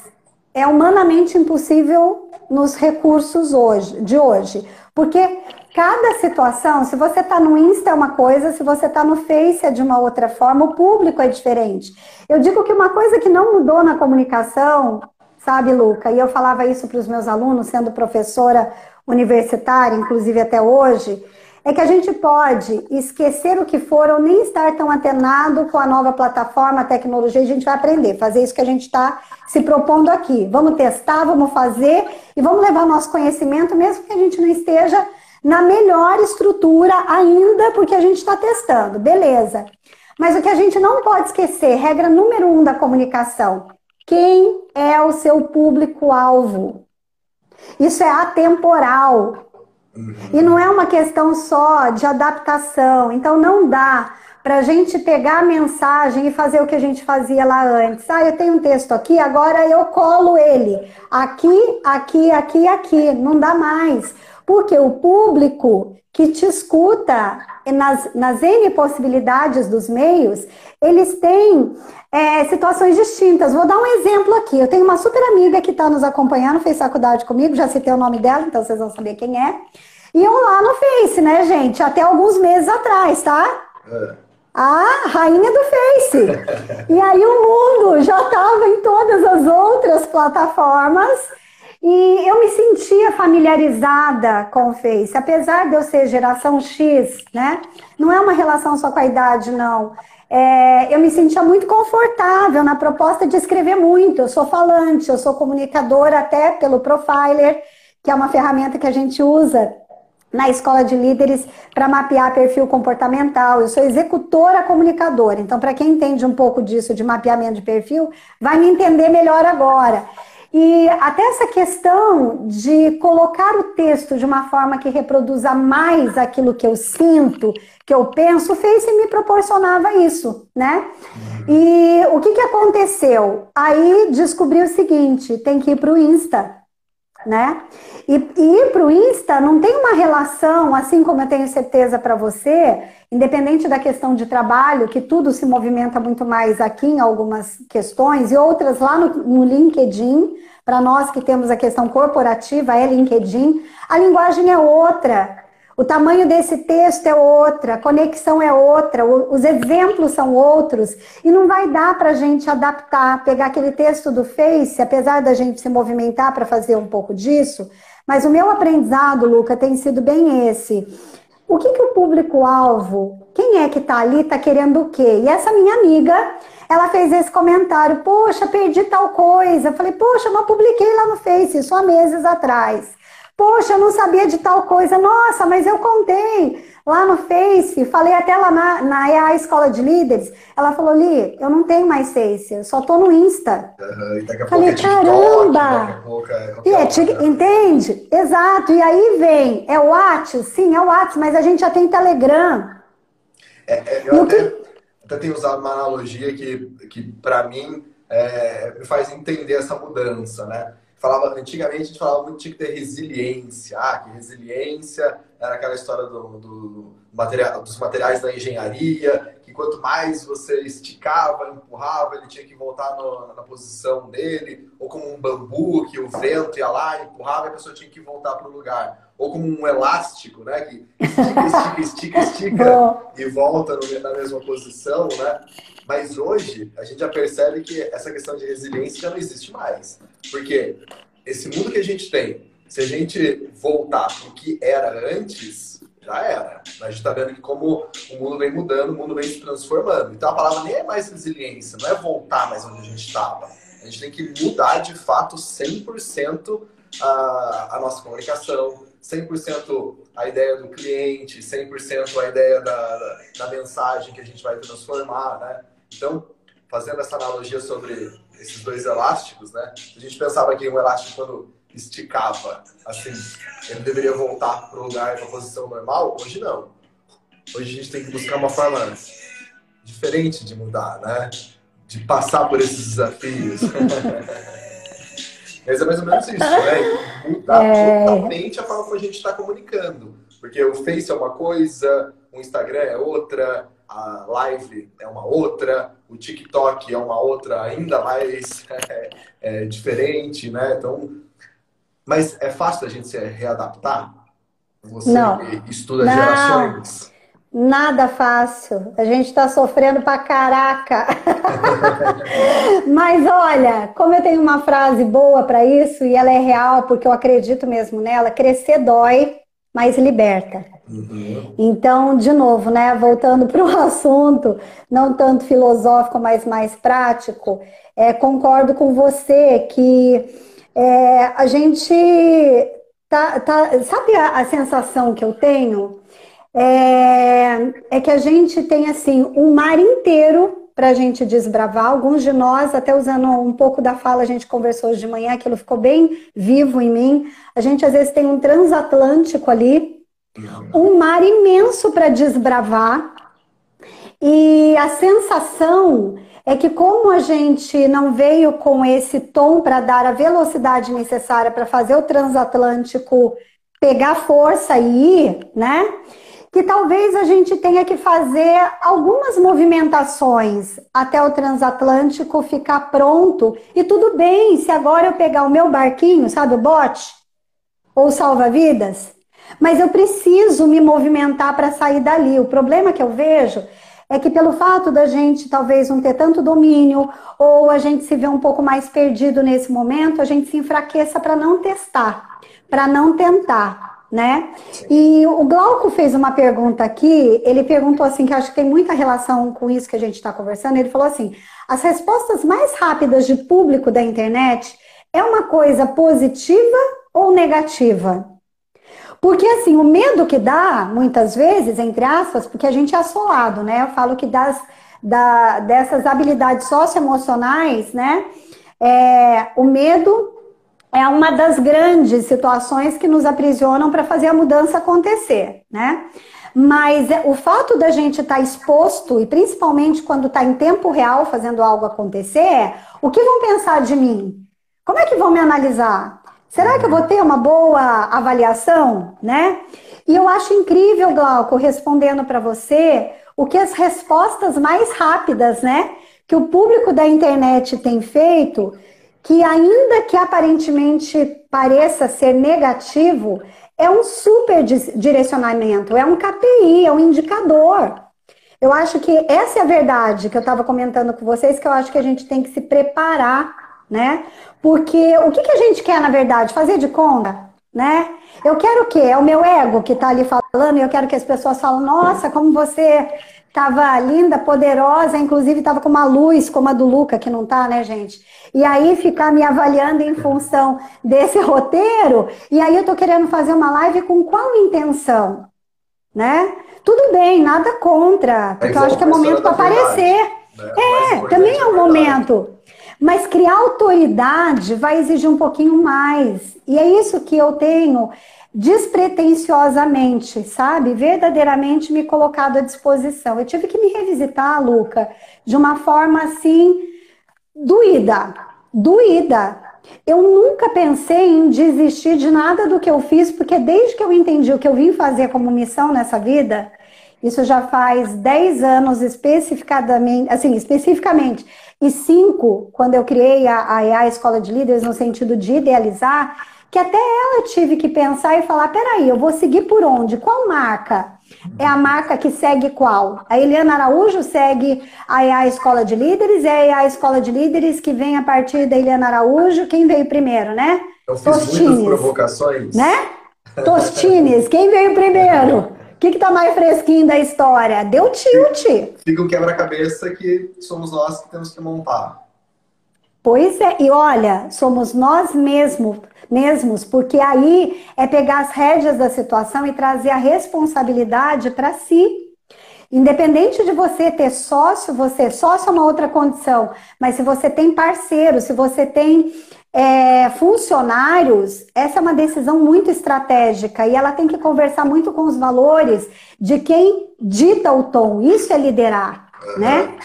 é humanamente impossível nos recursos hoje, de hoje. Porque cada situação, se você está no Insta é uma coisa, se você está no Face é de uma outra forma, o público é diferente. Eu digo que uma coisa que não mudou na comunicação, sabe, Luca, e eu falava isso para os meus alunos, sendo professora universitária, inclusive até hoje, é que a gente pode esquecer o que for ou nem estar tão atenado com a nova plataforma, a tecnologia, a gente vai aprender, fazer isso que a gente está se propondo aqui. Vamos testar, vamos fazer e vamos levar nosso conhecimento, mesmo que a gente não esteja na melhor estrutura ainda, porque a gente está testando, beleza. Mas o que a gente não pode esquecer, regra número um da comunicação, quem é o seu público-alvo? Isso é atemporal. E não é uma questão só de adaptação. Então não dá para a gente pegar a mensagem e fazer o que a gente fazia lá antes. Ah, eu tenho um texto aqui, agora eu colo ele. Aqui, aqui, aqui, aqui. Não dá mais. Porque o público que te escuta nas, nas N possibilidades dos meios, eles têm é, situações distintas. Vou dar um exemplo aqui. Eu tenho uma super amiga que está nos acompanhando, fez faculdade comigo, já citei o nome dela, então vocês vão saber quem é. E eu lá no Face, né, gente? Até alguns meses atrás, tá? É. A rainha do Face. e aí o mundo já estava em todas as outras plataformas. E eu me sentia familiarizada com o Face, apesar de eu ser geração X, né? Não é uma relação só com a idade, não. É, eu me sentia muito confortável na proposta de escrever muito. Eu sou falante, eu sou comunicadora até pelo Profiler, que é uma ferramenta que a gente usa na escola de líderes para mapear perfil comportamental. Eu sou executora comunicadora. Então, para quem entende um pouco disso de mapeamento de perfil, vai me entender melhor agora. E até essa questão de colocar o texto de uma forma que reproduza mais aquilo que eu sinto, que eu penso, o Face me proporcionava isso, né? E o que, que aconteceu? Aí descobri o seguinte: tem que ir para o Insta, né? E, e ir para o Insta não tem uma relação, assim como eu tenho certeza para você, independente da questão de trabalho, que tudo se movimenta muito mais aqui em algumas questões, e outras lá no, no LinkedIn, para nós que temos a questão corporativa, é LinkedIn, a linguagem é outra. O tamanho desse texto é outra, a conexão é outra, os exemplos são outros, e não vai dar para a gente adaptar, pegar aquele texto do Face, apesar da gente se movimentar para fazer um pouco disso, mas o meu aprendizado, Luca, tem sido bem esse. O que, que o público-alvo, quem é que está ali, está querendo o quê? E essa minha amiga, ela fez esse comentário, poxa, perdi tal coisa. Eu falei, poxa, mas publiquei lá no Face, há meses atrás. Poxa, eu não sabia de tal coisa. Nossa, mas eu contei lá no Face, falei até lá na, na EA Escola de Líderes. Ela falou, Li, eu não tenho mais Face, eu só tô no Insta. Uhum, e daqui a falei, é caramba! Pouco é e é, tic... Entende? Exato. E aí vem, é o WhatsApp? Sim, é o WhatsApp, mas a gente já tem Telegram. É, é, eu até, que... até tenho usado uma analogia que, que para mim, é, me faz entender essa mudança, né? Falava, antigamente a gente falava muito que tinha que ter resiliência. Ah, que resiliência era aquela história do, do material, dos materiais da engenharia, que quanto mais você esticava, empurrava, ele tinha que voltar no, na posição dele, ou como um bambu, que o vento ia lá, empurrava e a pessoa tinha que voltar para o lugar. Ou como um elástico, né? Que estica, estica, estica, estica e volta no, na mesma posição, né? Mas hoje a gente já percebe que essa questão de resiliência já não existe mais. Porque esse mundo que a gente tem, se a gente voltar para o que era antes, já era. A gente está vendo que como o mundo vem mudando, o mundo vem se transformando. Então a palavra nem é mais resiliência, não é voltar mais onde a gente estava. A gente tem que mudar de fato 100% a, a nossa comunicação, 100% a ideia do cliente, 100% a ideia da, da, mensagem que a gente vai transformar, né? Então, fazendo essa analogia sobre esses dois elásticos, né? A gente pensava que um elástico quando esticava, assim, ele deveria voltar para o lugar, para a posição normal. Hoje não. Hoje a gente tem que buscar uma forma diferente de mudar, né? De passar por esses desafios. Mas é mais ou menos isso, né? Mudar é... totalmente a forma como a gente está comunicando. Porque o Face é uma coisa, o Instagram é outra, a live é uma outra, o TikTok é uma outra ainda mais é, é, diferente, né? Então, mas é fácil a gente se readaptar? Você Não. estuda Não. gerações. Nada fácil. A gente está sofrendo pra caraca. Mas olha, como eu tenho uma frase boa para isso e ela é real porque eu acredito mesmo nela, crescer dói, mas liberta. Uhum. Então, de novo, né, voltando para o assunto, não tanto filosófico, mas mais prático, é, concordo com você que é, a gente tá, tá sabe a, a, sensação que eu tenho é, é que a gente tem assim um mar inteiro para a gente desbravar. Alguns de nós, até usando um pouco da fala, a gente conversou hoje de manhã, aquilo ficou bem vivo em mim. A gente às vezes tem um transatlântico ali, um mar imenso para desbravar. E a sensação é que, como a gente não veio com esse tom para dar a velocidade necessária para fazer o transatlântico pegar força e ir, né? Que talvez a gente tenha que fazer algumas movimentações até o transatlântico ficar pronto. E tudo bem se agora eu pegar o meu barquinho, sabe, o bote, ou salva-vidas, mas eu preciso me movimentar para sair dali. O problema que eu vejo é que pelo fato da gente talvez não ter tanto domínio ou a gente se vê um pouco mais perdido nesse momento, a gente se enfraqueça para não testar, para não tentar, né? E o Glauco fez uma pergunta aqui, ele perguntou assim, que acho que tem muita relação com isso que a gente está conversando, ele falou assim, as respostas mais rápidas de público da internet é uma coisa positiva ou negativa? Porque assim, o medo que dá, muitas vezes, entre aspas, porque a gente é assolado, né? Eu falo que das, da, dessas habilidades socioemocionais, né? É, o medo é uma das grandes situações que nos aprisionam para fazer a mudança acontecer, né? Mas é, o fato da gente estar tá exposto, e principalmente quando está em tempo real fazendo algo acontecer, é o que vão pensar de mim? Como é que vão me analisar? Será que eu vou ter uma boa avaliação, né? E eu acho incrível, Glauco, respondendo para você, o que as respostas mais rápidas, né, que o público da internet tem feito, que ainda que aparentemente pareça ser negativo, é um super direcionamento, é um KPI, é um indicador. Eu acho que essa é a verdade que eu estava comentando com vocês, que eu acho que a gente tem que se preparar né? Porque o que, que a gente quer, na verdade? Fazer de conta, né? Eu quero o quê? É o meu ego que está ali falando e eu quero que as pessoas falem, nossa, como você estava linda, poderosa, inclusive estava com uma luz como a do Luca, que não tá, né, gente? E aí ficar me avaliando em função desse roteiro, e aí eu tô querendo fazer uma live com qual intenção? Né? Tudo bem, nada contra, porque eu acho que é momento para aparecer. Né? É, também é um momento. Mas criar autoridade vai exigir um pouquinho mais. E é isso que eu tenho despretensiosamente, sabe? Verdadeiramente me colocado à disposição. Eu tive que me revisitar, Luca, de uma forma assim, doída. Doída. Eu nunca pensei em desistir de nada do que eu fiz, porque desde que eu entendi o que eu vim fazer como missão nessa vida, isso já faz 10 anos especificadamente, assim, especificamente, e cinco, quando eu criei a, a Escola de Líderes, no sentido de idealizar, que até ela tive que pensar e falar: peraí, eu vou seguir por onde? Qual marca? É a marca que segue qual? A Eliana Araújo segue a EA Escola de Líderes, é a EA Escola de Líderes que vem a partir da Eliana Araújo. Quem veio primeiro, né? Eu fiz Tostines, provocações. Né? Tostines, quem veio primeiro? que que tá mais fresquinho da história? Deu tilt. Fica o quebra-cabeça que somos nós que temos que montar. Pois é, e olha, somos nós mesmos, mesmos, porque aí é pegar as rédeas da situação e trazer a responsabilidade para si. Independente de você ter sócio, você sócio é uma outra condição, mas se você tem parceiro, se você tem é, funcionários, essa é uma decisão muito estratégica e ela tem que conversar muito com os valores de quem dita o tom. Isso é liderar, uhum. né?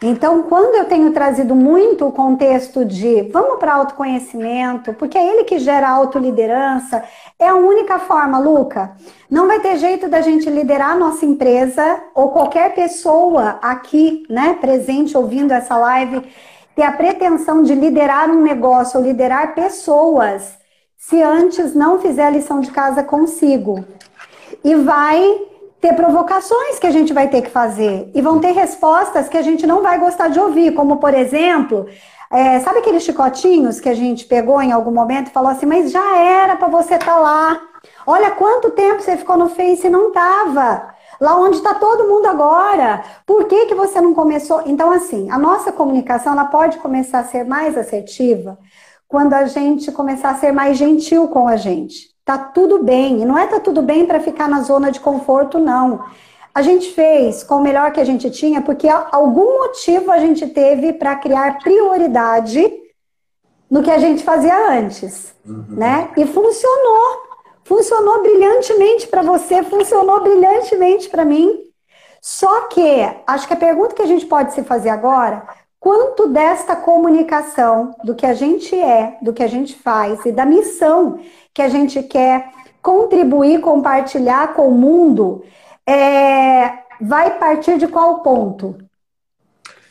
Então, quando eu tenho trazido muito o contexto de vamos para autoconhecimento, porque é ele que gera autoliderança, é a única forma, Luca. Não vai ter jeito da gente liderar a nossa empresa ou qualquer pessoa aqui, né, presente ouvindo essa live ter a pretensão de liderar um negócio ou liderar pessoas se antes não fizer a lição de casa consigo. E vai ter provocações que a gente vai ter que fazer. E vão ter respostas que a gente não vai gostar de ouvir, como por exemplo. É, sabe aqueles chicotinhos que a gente pegou em algum momento e falou assim, mas já era para você estar tá lá. Olha quanto tempo você ficou no Face e não tava. Lá onde está todo mundo agora. Por que, que você não começou? Então, assim, a nossa comunicação ela pode começar a ser mais assertiva quando a gente começar a ser mais gentil com a gente. Tá tudo bem. E não é tá tudo bem para ficar na zona de conforto, não. A gente fez com o melhor que a gente tinha, porque algum motivo a gente teve para criar prioridade no que a gente fazia antes, uhum. né? E funcionou. Funcionou brilhantemente para você, funcionou brilhantemente para mim. Só que, acho que a pergunta que a gente pode se fazer agora, quanto desta comunicação, do que a gente é, do que a gente faz e da missão que a gente quer contribuir, compartilhar com o mundo, é, vai partir de qual ponto?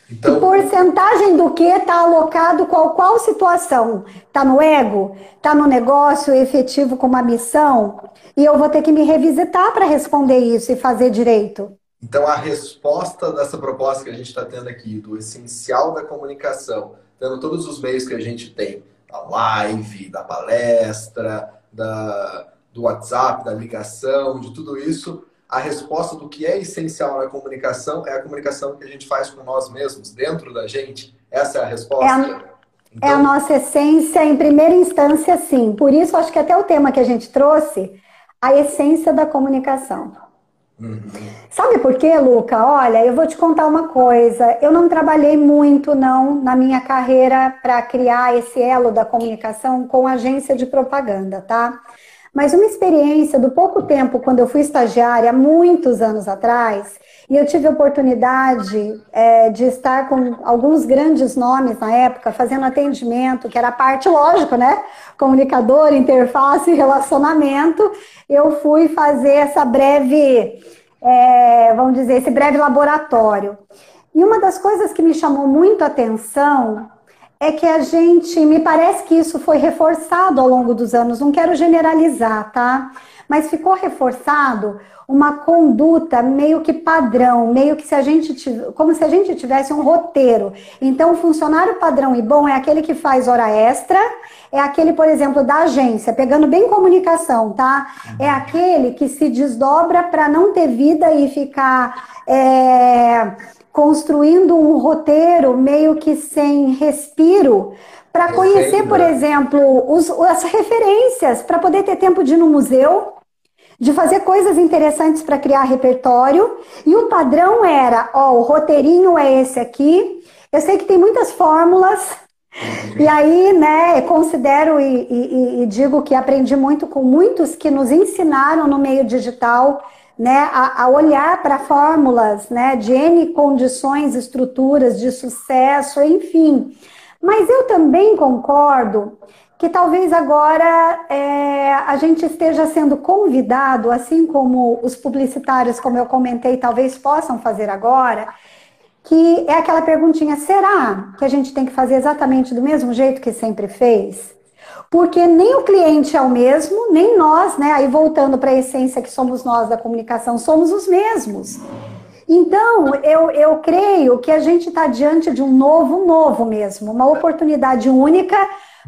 Então, que porcentagem do que está alocado qual qual situação? Está no ego? Está no negócio efetivo com uma missão? E eu vou ter que me revisitar para responder isso e fazer direito. Então a resposta dessa proposta que a gente está tendo aqui, do essencial da comunicação, dando todos os meios que a gente tem, da live, da palestra, da, do WhatsApp, da ligação, de tudo isso, a resposta do que é essencial na comunicação é a comunicação que a gente faz com nós mesmos, dentro da gente. Essa é a resposta. É a, então... é a nossa essência, em primeira instância, sim. Por isso, acho que até o tema que a gente trouxe, a essência da comunicação. Uhum. Sabe por quê, Luca? Olha, eu vou te contar uma coisa. Eu não trabalhei muito, não, na minha carreira para criar esse elo da comunicação com agência de propaganda, tá? Mas uma experiência do pouco tempo, quando eu fui estagiária, muitos anos atrás, e eu tive a oportunidade é, de estar com alguns grandes nomes na época, fazendo atendimento, que era parte, lógico, né? Comunicador, interface, relacionamento. Eu fui fazer essa breve, é, vamos dizer, esse breve laboratório. E uma das coisas que me chamou muito a atenção é que a gente, me parece que isso foi reforçado ao longo dos anos, não quero generalizar, tá? Mas ficou reforçado uma conduta meio que padrão, meio que se a gente como se a gente tivesse um roteiro. Então, o funcionário padrão e bom é aquele que faz hora extra, é aquele, por exemplo, da agência, pegando bem comunicação, tá? É aquele que se desdobra para não ter vida e ficar é, construindo um roteiro meio que sem respiro para conhecer, por né? exemplo, os, as referências, para poder ter tempo de ir no museu, de fazer coisas interessantes para criar repertório. E o padrão era, ó, o roteirinho é esse aqui. Eu sei que tem muitas fórmulas. E aí, né, considero e, e, e digo que aprendi muito com muitos que nos ensinaram no meio digital né, a, a olhar para fórmulas né, de N condições, estruturas de sucesso, enfim. Mas eu também concordo que talvez agora é, a gente esteja sendo convidado, assim como os publicitários, como eu comentei, talvez possam fazer agora, que é aquela perguntinha: será que a gente tem que fazer exatamente do mesmo jeito que sempre fez? porque nem o cliente é o mesmo, nem nós, né? Aí voltando para a essência que somos nós da comunicação, somos os mesmos. Então, eu, eu creio que a gente está diante de um novo, novo mesmo, uma oportunidade única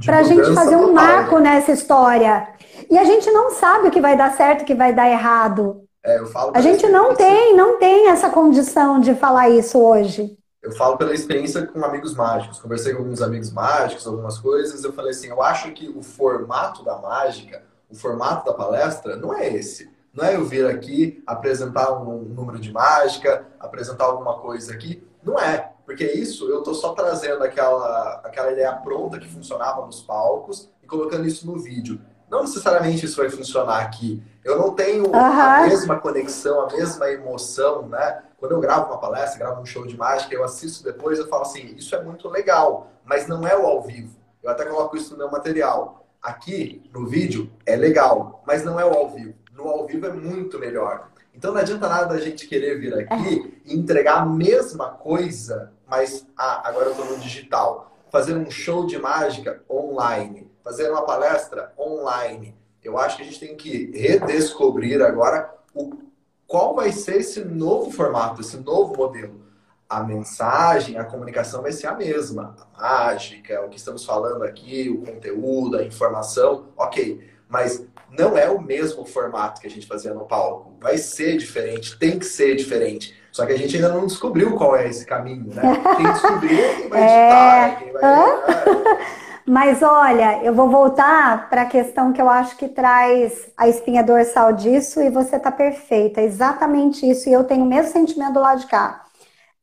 para a gente fazer um marco nessa história. E a gente não sabe o que vai dar certo, o que vai dar errado. É, a gente não tem, não tem essa condição de falar isso hoje eu falo pela experiência com amigos mágicos. Conversei com alguns amigos mágicos, algumas coisas. Eu falei assim: eu acho que o formato da mágica, o formato da palestra, não é esse. Não é eu vir aqui apresentar um número de mágica, apresentar alguma coisa aqui. Não é. Porque isso eu estou só trazendo aquela, aquela ideia pronta que funcionava nos palcos e colocando isso no vídeo. Não necessariamente isso vai funcionar aqui. Eu não tenho uhum. a mesma conexão, a mesma emoção, né? Quando eu gravo uma palestra, gravo um show de mágica, eu assisto depois, eu falo assim, isso é muito legal, mas não é o ao vivo. Eu até coloco isso no meu material. Aqui, no vídeo, é legal, mas não é o ao vivo. No ao vivo é muito melhor. Então não adianta nada a gente querer vir aqui e entregar a mesma coisa, mas ah, agora eu estou no digital. Fazer um show de mágica online, fazer uma palestra online. Eu acho que a gente tem que redescobrir agora o qual vai ser esse novo formato, esse novo modelo. A mensagem, a comunicação vai ser a mesma. A mágica, o que estamos falando aqui, o conteúdo, a informação, ok. Mas não é o mesmo formato que a gente fazia no palco. Vai ser diferente, tem que ser diferente. Só que a gente ainda não descobriu qual é esse caminho, né? Quem descobriu é quem vai editar, é... quem vai. É... Mas olha, eu vou voltar para a questão que eu acho que traz a espinha dorsal disso e você está perfeita. É exatamente isso. E eu tenho o mesmo sentimento do lado de cá.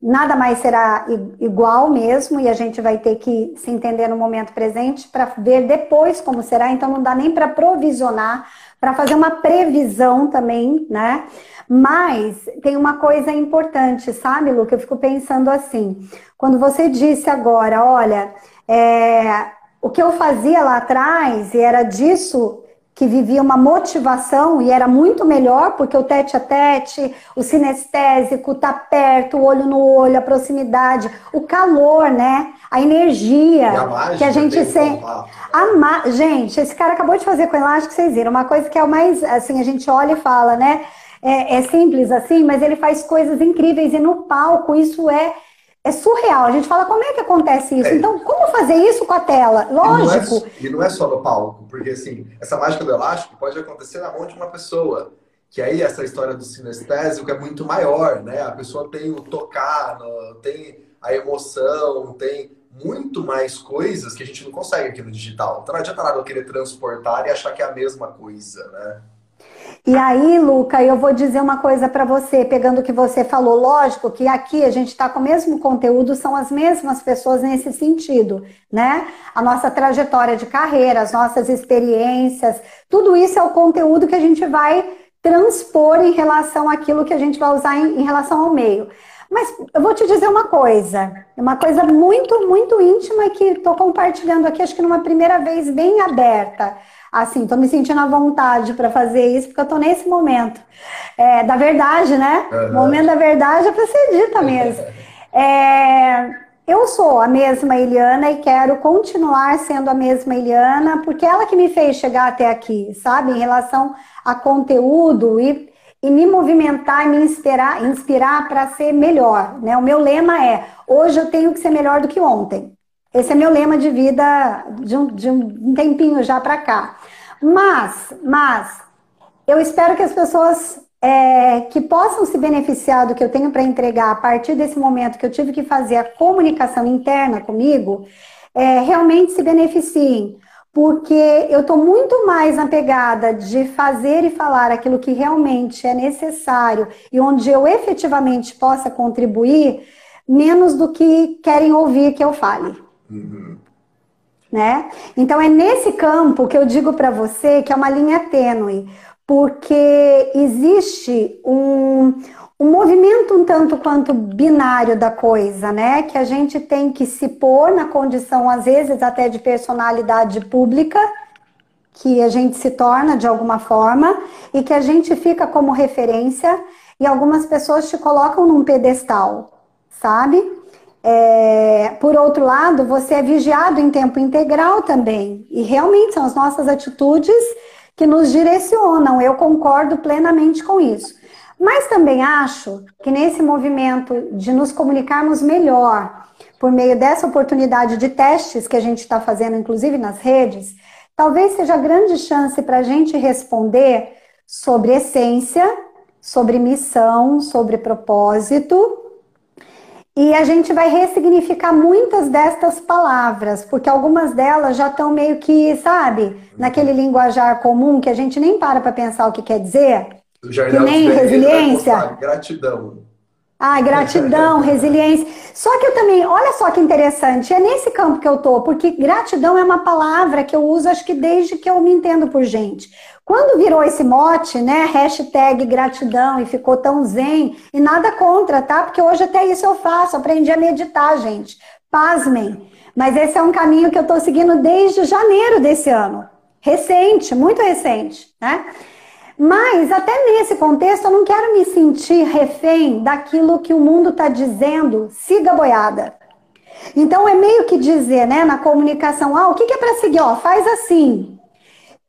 Nada mais será igual mesmo, e a gente vai ter que se entender no momento presente para ver depois como será. Então, não dá nem para provisionar, para fazer uma previsão também, né? Mas tem uma coisa importante, sabe, Lu? Que eu fico pensando assim. Quando você disse agora, olha, é, o que eu fazia lá atrás, e era disso que vivia uma motivação e era muito melhor, porque o tete a tete, o sinestésico, tá perto, o olho no olho, a proximidade, o calor, né? A energia a que a gente sente. Ma... Gente, esse cara acabou de fazer com elástico, vocês viram, uma coisa que é o mais, assim, a gente olha e fala, né? É, é simples assim, mas ele faz coisas incríveis e no palco isso é é surreal. A gente fala, como é que acontece isso? É. Então, como fazer isso com a tela? Lógico. E não, é, e não, é, só no palco, porque assim, essa mágica do elástico pode acontecer na mão de uma pessoa. Que aí essa história do sinestésico é muito maior, né? A pessoa tem o tocar, tem a emoção, tem muito mais coisas que a gente não consegue aqui no digital. Então não adianta nada eu querer transportar e achar que é a mesma coisa, né? E aí, Luca, eu vou dizer uma coisa para você, pegando o que você falou. Lógico que aqui a gente está com o mesmo conteúdo, são as mesmas pessoas nesse sentido, né? A nossa trajetória de carreira, as nossas experiências, tudo isso é o conteúdo que a gente vai transpor em relação àquilo que a gente vai usar em, em relação ao meio. Mas eu vou te dizer uma coisa, uma coisa muito, muito íntima que estou compartilhando aqui, acho que numa primeira vez bem aberta assim, tô me sentindo à vontade para fazer isso, porque eu tô nesse momento é, da verdade, né? Uhum. O momento da verdade é para ser dita mesmo. É, eu sou a mesma Eliana e quero continuar sendo a mesma Eliana, porque ela que me fez chegar até aqui, sabe? Em relação a conteúdo e, e me movimentar e me inspirar, inspirar para ser melhor. Né? O meu lema é: hoje eu tenho que ser melhor do que ontem. Esse é meu lema de vida de um, de um tempinho já para cá. Mas, mas, eu espero que as pessoas é, que possam se beneficiar do que eu tenho para entregar a partir desse momento que eu tive que fazer a comunicação interna comigo, é, realmente se beneficiem. Porque eu estou muito mais na pegada de fazer e falar aquilo que realmente é necessário e onde eu efetivamente possa contribuir, menos do que querem ouvir que eu fale. Uhum. Né? Então é nesse campo que eu digo para você que é uma linha tênue, porque existe um, um movimento um tanto quanto binário da coisa, né? Que a gente tem que se pôr na condição, às vezes, até de personalidade pública, que a gente se torna de alguma forma, e que a gente fica como referência, e algumas pessoas te colocam num pedestal, sabe? É, por outro lado, você é vigiado em tempo integral também. E realmente são as nossas atitudes que nos direcionam. Eu concordo plenamente com isso. Mas também acho que nesse movimento de nos comunicarmos melhor, por meio dessa oportunidade de testes que a gente está fazendo, inclusive nas redes, talvez seja grande chance para a gente responder sobre essência, sobre missão, sobre propósito e a gente vai ressignificar muitas destas palavras, porque algumas delas já estão meio que, sabe, naquele linguajar comum que a gente nem para para pensar o que quer dizer. que nem resiliência. Gratidão. Ah, gratidão, resiliência. Só que eu também, olha só que interessante, é nesse campo que eu tô, porque gratidão é uma palavra que eu uso acho que desde que eu me entendo por gente. Quando virou esse mote, né, hashtag gratidão e ficou tão zen, e nada contra, tá? Porque hoje até isso eu faço, aprendi a meditar, gente. Pasmem. Mas esse é um caminho que eu estou seguindo desde janeiro desse ano. Recente, muito recente, né? Mas até nesse contexto eu não quero me sentir refém daquilo que o mundo está dizendo, siga boiada. Então é meio que dizer, né, na comunicação, ah, o que, que é para seguir? Ó, faz assim.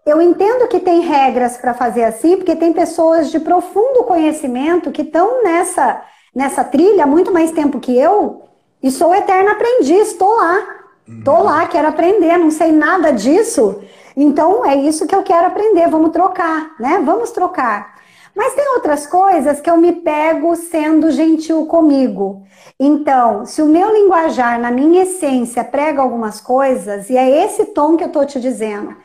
Eu entendo que tem regras para fazer assim, porque tem pessoas de profundo conhecimento que estão nessa, nessa trilha há muito mais tempo que eu e sou eterna aprendiz, estou lá. Estou lá, quero aprender, não sei nada disso. Então é isso que eu quero aprender, vamos trocar, né? Vamos trocar. Mas tem outras coisas que eu me pego sendo gentil comigo. Então, se o meu linguajar, na minha essência, prega algumas coisas, e é esse tom que eu estou te dizendo,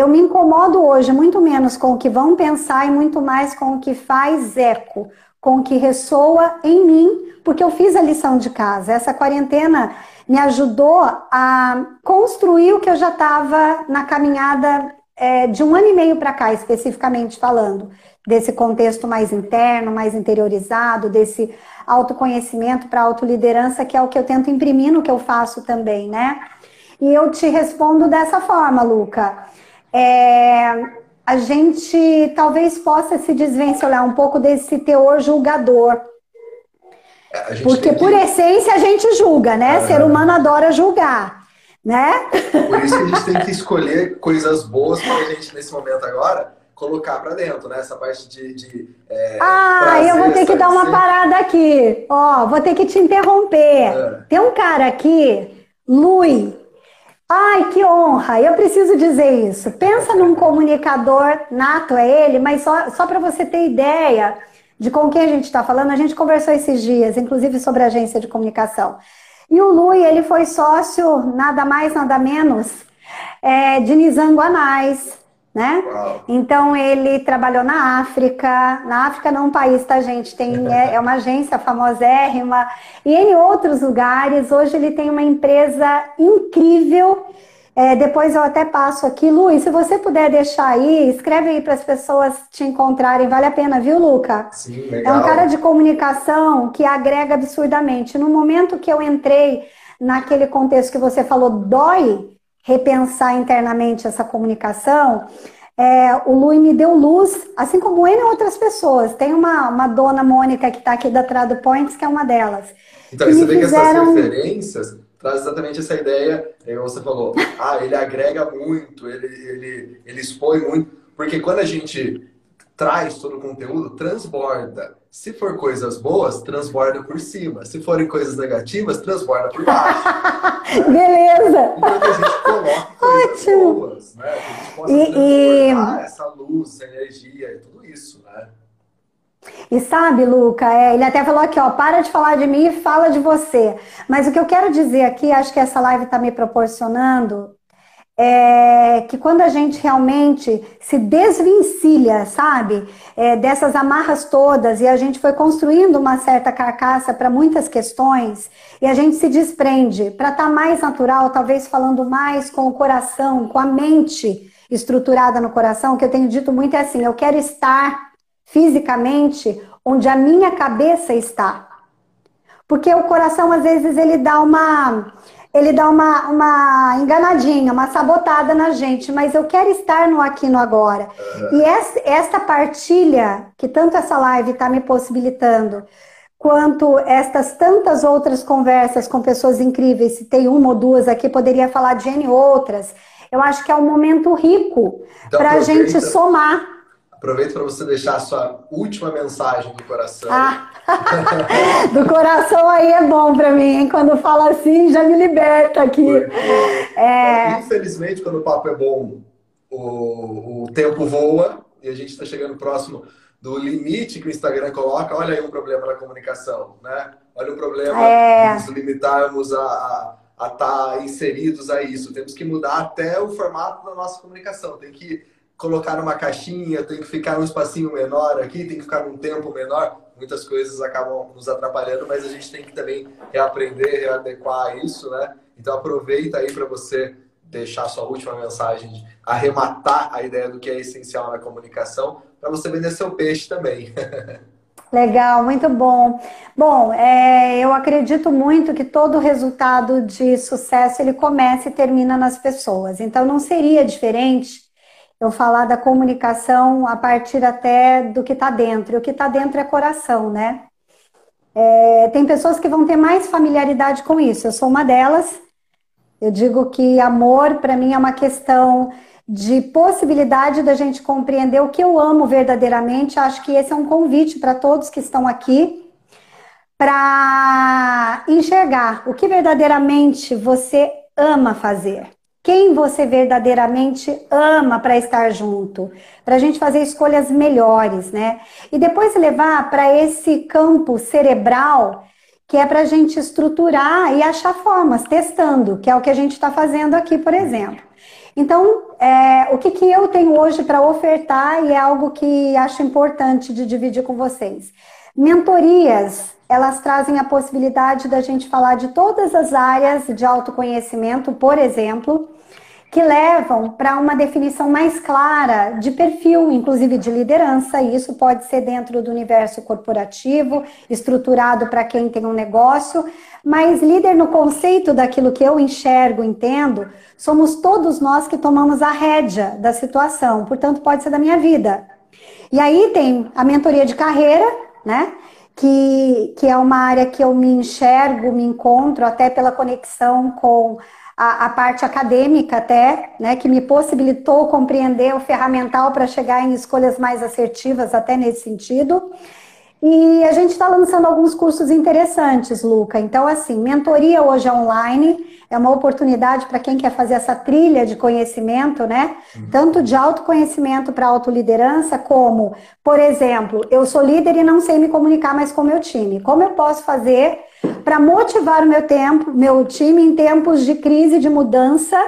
eu me incomodo hoje muito menos com o que vão pensar e muito mais com o que faz eco, com o que ressoa em mim, porque eu fiz a lição de casa. Essa quarentena me ajudou a construir o que eu já estava na caminhada é, de um ano e meio para cá, especificamente falando, desse contexto mais interno, mais interiorizado, desse autoconhecimento para autoliderança, que é o que eu tento imprimir no que eu faço também, né? E eu te respondo dessa forma, Luca. É, a gente talvez possa se desvencilhar um pouco desse teor julgador. É, Porque, que... por essência, a gente julga, né? Ser humano adora julgar, né? Por isso que a gente tem que escolher coisas boas para a gente, nesse momento agora, colocar para dentro, né? Essa parte de. de é, ah, prazer, eu vou ter que dar uma parada aqui. Ó, vou ter que te interromper. É. Tem um cara aqui, Lui. Ai, que honra! Eu preciso dizer isso. Pensa num comunicador nato, é ele, mas só, só para você ter ideia de com quem a gente está falando, a gente conversou esses dias, inclusive sobre agência de comunicação. E o Lui, ele foi sócio, nada mais, nada menos, é, de Nizango Anais, né? Uau. Então ele trabalhou na África, na África não é um país, tá gente? Tem é, é, uma agência famosérrima e em outros lugares. Hoje ele tem uma empresa incrível. É, depois eu até passo aqui, Luiz, se você puder deixar aí, escreve aí para as pessoas te encontrarem, vale a pena, viu, Luca? Sim, legal. É um cara de comunicação que agrega absurdamente. No momento que eu entrei naquele contexto que você falou, dói, repensar internamente essa comunicação, é, o Lui me deu luz, assim como ele e outras pessoas. Tem uma, uma dona Mônica que está aqui da Trado Points, que é uma delas. Então, você vê fizeram... que essas referências traz exatamente essa ideia, é, você falou, ah, ele agrega muito, ele, ele, ele expõe muito, porque quando a gente traz todo o conteúdo, transborda. Se for coisas boas, transborda por cima. Se forem coisas negativas, transborda por baixo. Beleza! Então que a gente coloque coisas Ótimo. boas, né? Que a gente possa e, e... essa luz, essa energia e tudo isso, né? E sabe, Luca, é, ele até falou aqui, ó, para de falar de mim e fala de você. Mas o que eu quero dizer aqui, acho que essa live está me proporcionando, é, que quando a gente realmente se desvencilha, sabe, é, dessas amarras todas e a gente foi construindo uma certa carcaça para muitas questões e a gente se desprende para estar tá mais natural, talvez falando mais com o coração, com a mente estruturada no coração, que eu tenho dito muito é assim, eu quero estar fisicamente onde a minha cabeça está. Porque o coração às vezes ele dá uma ele dá uma, uma enganadinha, uma sabotada na gente, mas eu quero estar no aqui no agora. Uhum. E essa, esta partilha, que tanto essa live está me possibilitando, quanto estas tantas outras conversas com pessoas incríveis, se tem uma ou duas aqui, poderia falar de N outras, eu acho que é um momento rico então, para a gente somar. Aproveita para você deixar a sua última mensagem do coração. Ah. Do coração aí é bom para mim, hein? Quando fala assim, já me liberta aqui. É... Infelizmente, quando o papo é bom, o, o tempo voa e a gente está chegando próximo do limite que o Instagram coloca. Olha aí um problema na comunicação, né? Olha o problema é... nos limitarmos a estar tá inseridos a isso. Temos que mudar até o formato da nossa comunicação. Tem que colocar numa caixinha, tem que ficar num espacinho menor aqui, tem que ficar num tempo menor muitas coisas acabam nos atrapalhando, mas a gente tem que também reaprender, readequar isso, né? Então aproveita aí para você deixar sua última mensagem, arrematar a ideia do que é essencial na comunicação, para você vender seu peixe também. Legal, muito bom. Bom, é, eu acredito muito que todo resultado de sucesso ele começa e termina nas pessoas. Então não seria diferente eu falar da comunicação a partir até do que está dentro. E o que está dentro é coração, né? É, tem pessoas que vão ter mais familiaridade com isso. Eu sou uma delas. Eu digo que amor, para mim, é uma questão de possibilidade da gente compreender o que eu amo verdadeiramente. Acho que esse é um convite para todos que estão aqui para enxergar o que verdadeiramente você ama fazer quem você verdadeiramente ama para estar junto, para a gente fazer escolhas melhores, né? E depois levar para esse campo cerebral que é para a gente estruturar e achar formas, testando, que é o que a gente está fazendo aqui, por exemplo. Então, é, o que, que eu tenho hoje para ofertar e é algo que acho importante de dividir com vocês. Mentorias, elas trazem a possibilidade da gente falar de todas as áreas de autoconhecimento, por exemplo, que levam para uma definição mais clara de perfil, inclusive de liderança, e isso pode ser dentro do universo corporativo, estruturado para quem tem um negócio, mas líder no conceito daquilo que eu enxergo, entendo, somos todos nós que tomamos a rédea da situação, portanto, pode ser da minha vida. E aí tem a mentoria de carreira, né? Que, que é uma área que eu me enxergo, me encontro, até pela conexão com a, a, parte acadêmica até, né, que me possibilitou compreender o ferramental para chegar em escolhas mais assertivas até nesse sentido. E a gente está lançando alguns cursos interessantes, Luca. Então, assim, mentoria hoje online, é uma oportunidade para quem quer fazer essa trilha de conhecimento, né? Uhum. Tanto de autoconhecimento para autoliderança, como, por exemplo, eu sou líder e não sei me comunicar mais com o meu time. Como eu posso fazer para motivar o meu tempo, meu time em tempos de crise, de mudança?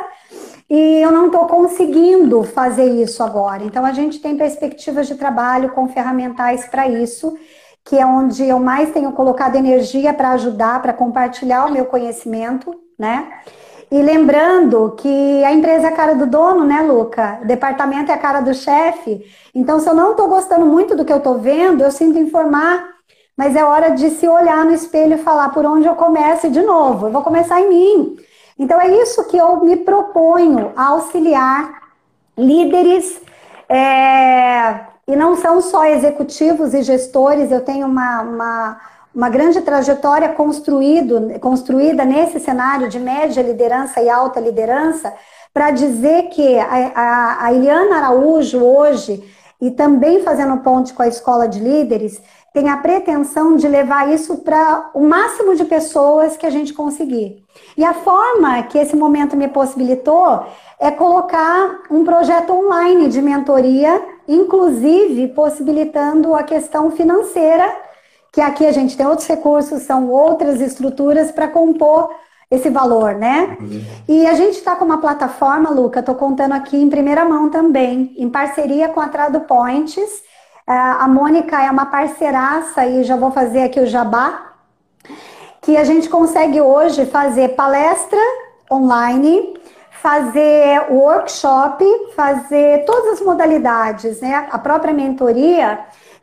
E eu não estou conseguindo fazer isso agora. Então, a gente tem perspectivas de trabalho com ferramentais para isso que é onde eu mais tenho colocado energia para ajudar, para compartilhar o meu conhecimento, né? E lembrando que a empresa é a cara do dono, né, Luca? O departamento é a cara do chefe. Então, se eu não estou gostando muito do que eu estou vendo, eu sinto informar. Mas é hora de se olhar no espelho e falar por onde eu começo de novo. Eu vou começar em mim. Então, é isso que eu me proponho a auxiliar líderes é, e não são só executivos e gestores, eu tenho uma, uma, uma grande trajetória construído, construída nesse cenário de média liderança e alta liderança, para dizer que a, a, a Araújo hoje, e também fazendo ponte com a escola de líderes, tem a pretensão de levar isso para o máximo de pessoas que a gente conseguir. E a forma que esse momento me possibilitou é colocar um projeto online de mentoria, inclusive possibilitando a questão financeira, que aqui a gente tem outros recursos, são outras estruturas para compor esse valor, né? E a gente está com uma plataforma, Luca, estou contando aqui em primeira mão também, em parceria com a Trado Points. É, a Mônica é uma parceiraça e já vou fazer aqui o jabá, que a gente consegue hoje fazer palestra online, fazer workshop, fazer todas as modalidades, né? A própria mentoria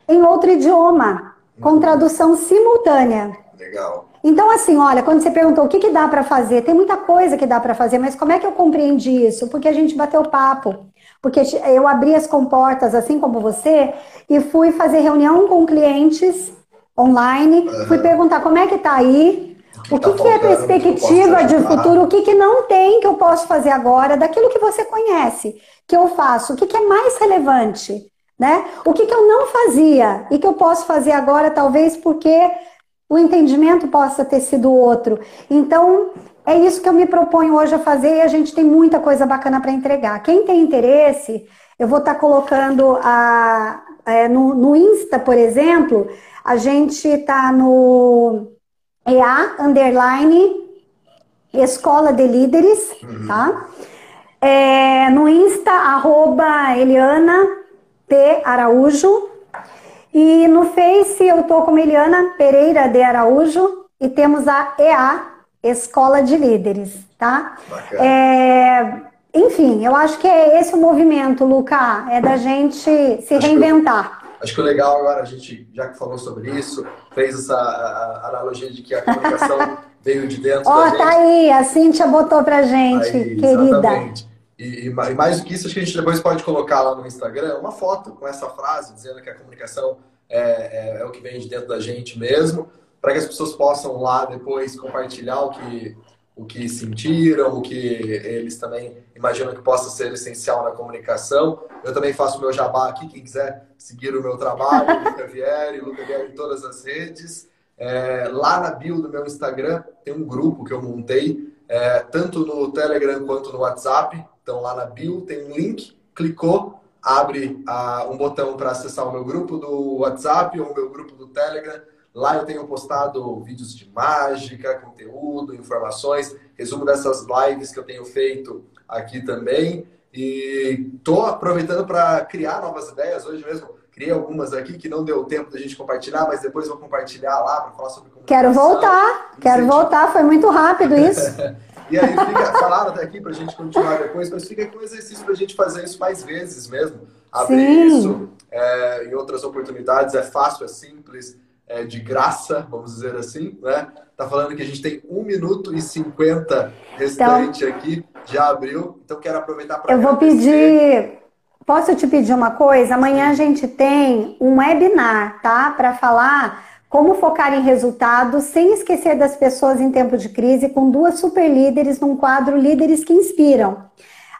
em outro idioma, com uhum. tradução simultânea. Legal. Então, assim, olha, quando você perguntou o que, que dá para fazer, tem muita coisa que dá para fazer, mas como é que eu compreendi isso? Porque a gente bateu papo. Porque eu abri as comportas, assim como você, e fui fazer reunião com clientes online, uhum. fui perguntar como é que tá aí, o que, tá que é perspectiva que de futuro, o que, que não tem que eu posso fazer agora, daquilo que você conhece, que eu faço, o que, que é mais relevante, né? O que, que eu não fazia e que eu posso fazer agora, talvez porque o entendimento possa ter sido outro. Então, é isso que eu me proponho hoje a fazer e a gente tem muita coisa bacana para entregar. Quem tem interesse, eu vou estar tá colocando a, é, no, no Insta, por exemplo, a gente está no EA underline Escola de Líderes, uhum. tá? É, no Insta, arroba Eliana P. Araújo. E no Face eu tô como Eliana Pereira de Araújo e temos a EA, Escola de Líderes, tá? É, enfim, eu acho que é esse o movimento, Luca, é da gente se acho reinventar. Acho que o legal agora, a gente, já que falou sobre isso, fez essa analogia de que a comunicação veio de dentro Ó, oh, tá aí, a Cíntia botou pra gente, aí, querida. Exatamente. E, e, mais do que isso, acho que a gente depois pode colocar lá no Instagram uma foto com essa frase, dizendo que a comunicação é, é, é o que vem de dentro da gente mesmo, para que as pessoas possam lá depois compartilhar o que, o que sentiram, o que eles também imaginam que possa ser essencial na comunicação. Eu também faço o meu jabá aqui, quem quiser seguir o meu trabalho, Luca Vieri, Luca Vieri em todas as redes. É, lá na bio do meu Instagram tem um grupo que eu montei, é, tanto no Telegram quanto no WhatsApp. Então lá na bio tem um link, clicou, abre ah, um botão para acessar o meu grupo do WhatsApp ou o meu grupo do Telegram. Lá eu tenho postado vídeos de mágica, conteúdo, informações, resumo dessas lives que eu tenho feito aqui também. E estou aproveitando para criar novas ideias. Hoje mesmo criei algumas aqui que não deu tempo da gente compartilhar, mas depois vou compartilhar lá para falar sobre Quero voltar, quero voltar, foi muito rápido isso. E aí fica, falaram até aqui para a gente continuar depois, mas fica aqui um exercício para a gente fazer isso mais vezes mesmo. Abrir Sim. isso é, em outras oportunidades, é fácil, é simples, é de graça, vamos dizer assim, né? Tá falando que a gente tem 1 minuto e 50 restante então, aqui, já abriu, então quero aproveitar para Eu vou pedir Posso te pedir uma coisa? Amanhã a gente tem um webinar, tá? Para falar como focar em resultados sem esquecer das pessoas em tempo de crise, com duas super líderes num quadro Líderes que Inspiram.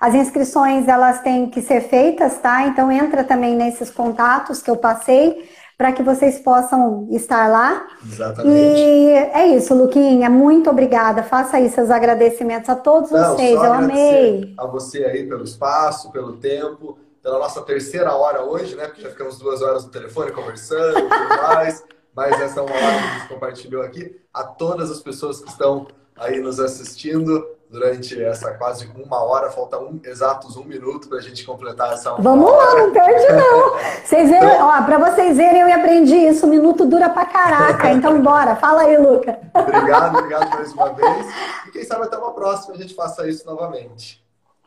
As inscrições elas têm que ser feitas, tá? Então entra também nesses contatos que eu passei para que vocês possam estar lá. Exatamente. E é isso, Luquinha. Muito obrigada. Faça aí seus agradecimentos a todos Não, vocês. Eu amei. A você aí pelo espaço, pelo tempo, pela nossa terceira hora hoje, né? Porque já ficamos duas horas no telefone conversando e tudo mais mas essa é uma live que a gente compartilhou aqui. A todas as pessoas que estão aí nos assistindo durante essa quase uma hora, falta um, exatos um minuto para a gente completar essa uma Vamos hora. lá, não perde não. Vocês verem, então, ó, para vocês verem, eu aprendi isso, um minuto dura pra caraca, então bora, fala aí, Luca. Obrigado, obrigado mais uma vez. E quem sabe até uma próxima a gente faça isso novamente.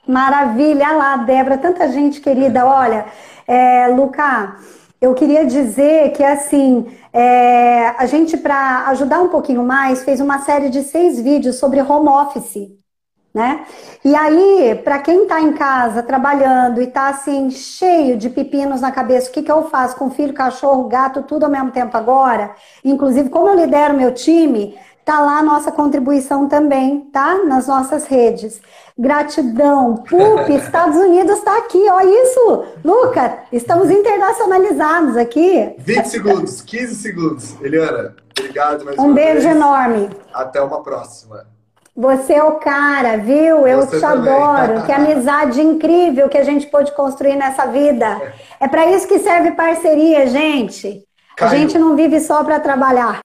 Maravilha, Olha lá, Débora, tanta gente querida, olha, é, Luca, eu queria dizer que assim, é, a gente, para ajudar um pouquinho mais, fez uma série de seis vídeos sobre home office. Né? E aí, para quem está em casa trabalhando e está assim, cheio de pepinos na cabeça, o que, que eu faço com filho, cachorro, gato, tudo ao mesmo tempo agora? Inclusive, como eu lidero meu time, Tá lá a nossa contribuição também, tá? Nas nossas redes. Gratidão. PUP, Estados Unidos está aqui, ó isso. Luca, estamos internacionalizados aqui. 20 segundos, 15 segundos. Eliana, obrigado mais um beijo vez. enorme. Até uma próxima. Você é o cara, viu? Eu Você te também. adoro. que amizade incrível que a gente pôde construir nessa vida. É para isso que serve parceria, gente. Caiu. A gente não vive só para trabalhar.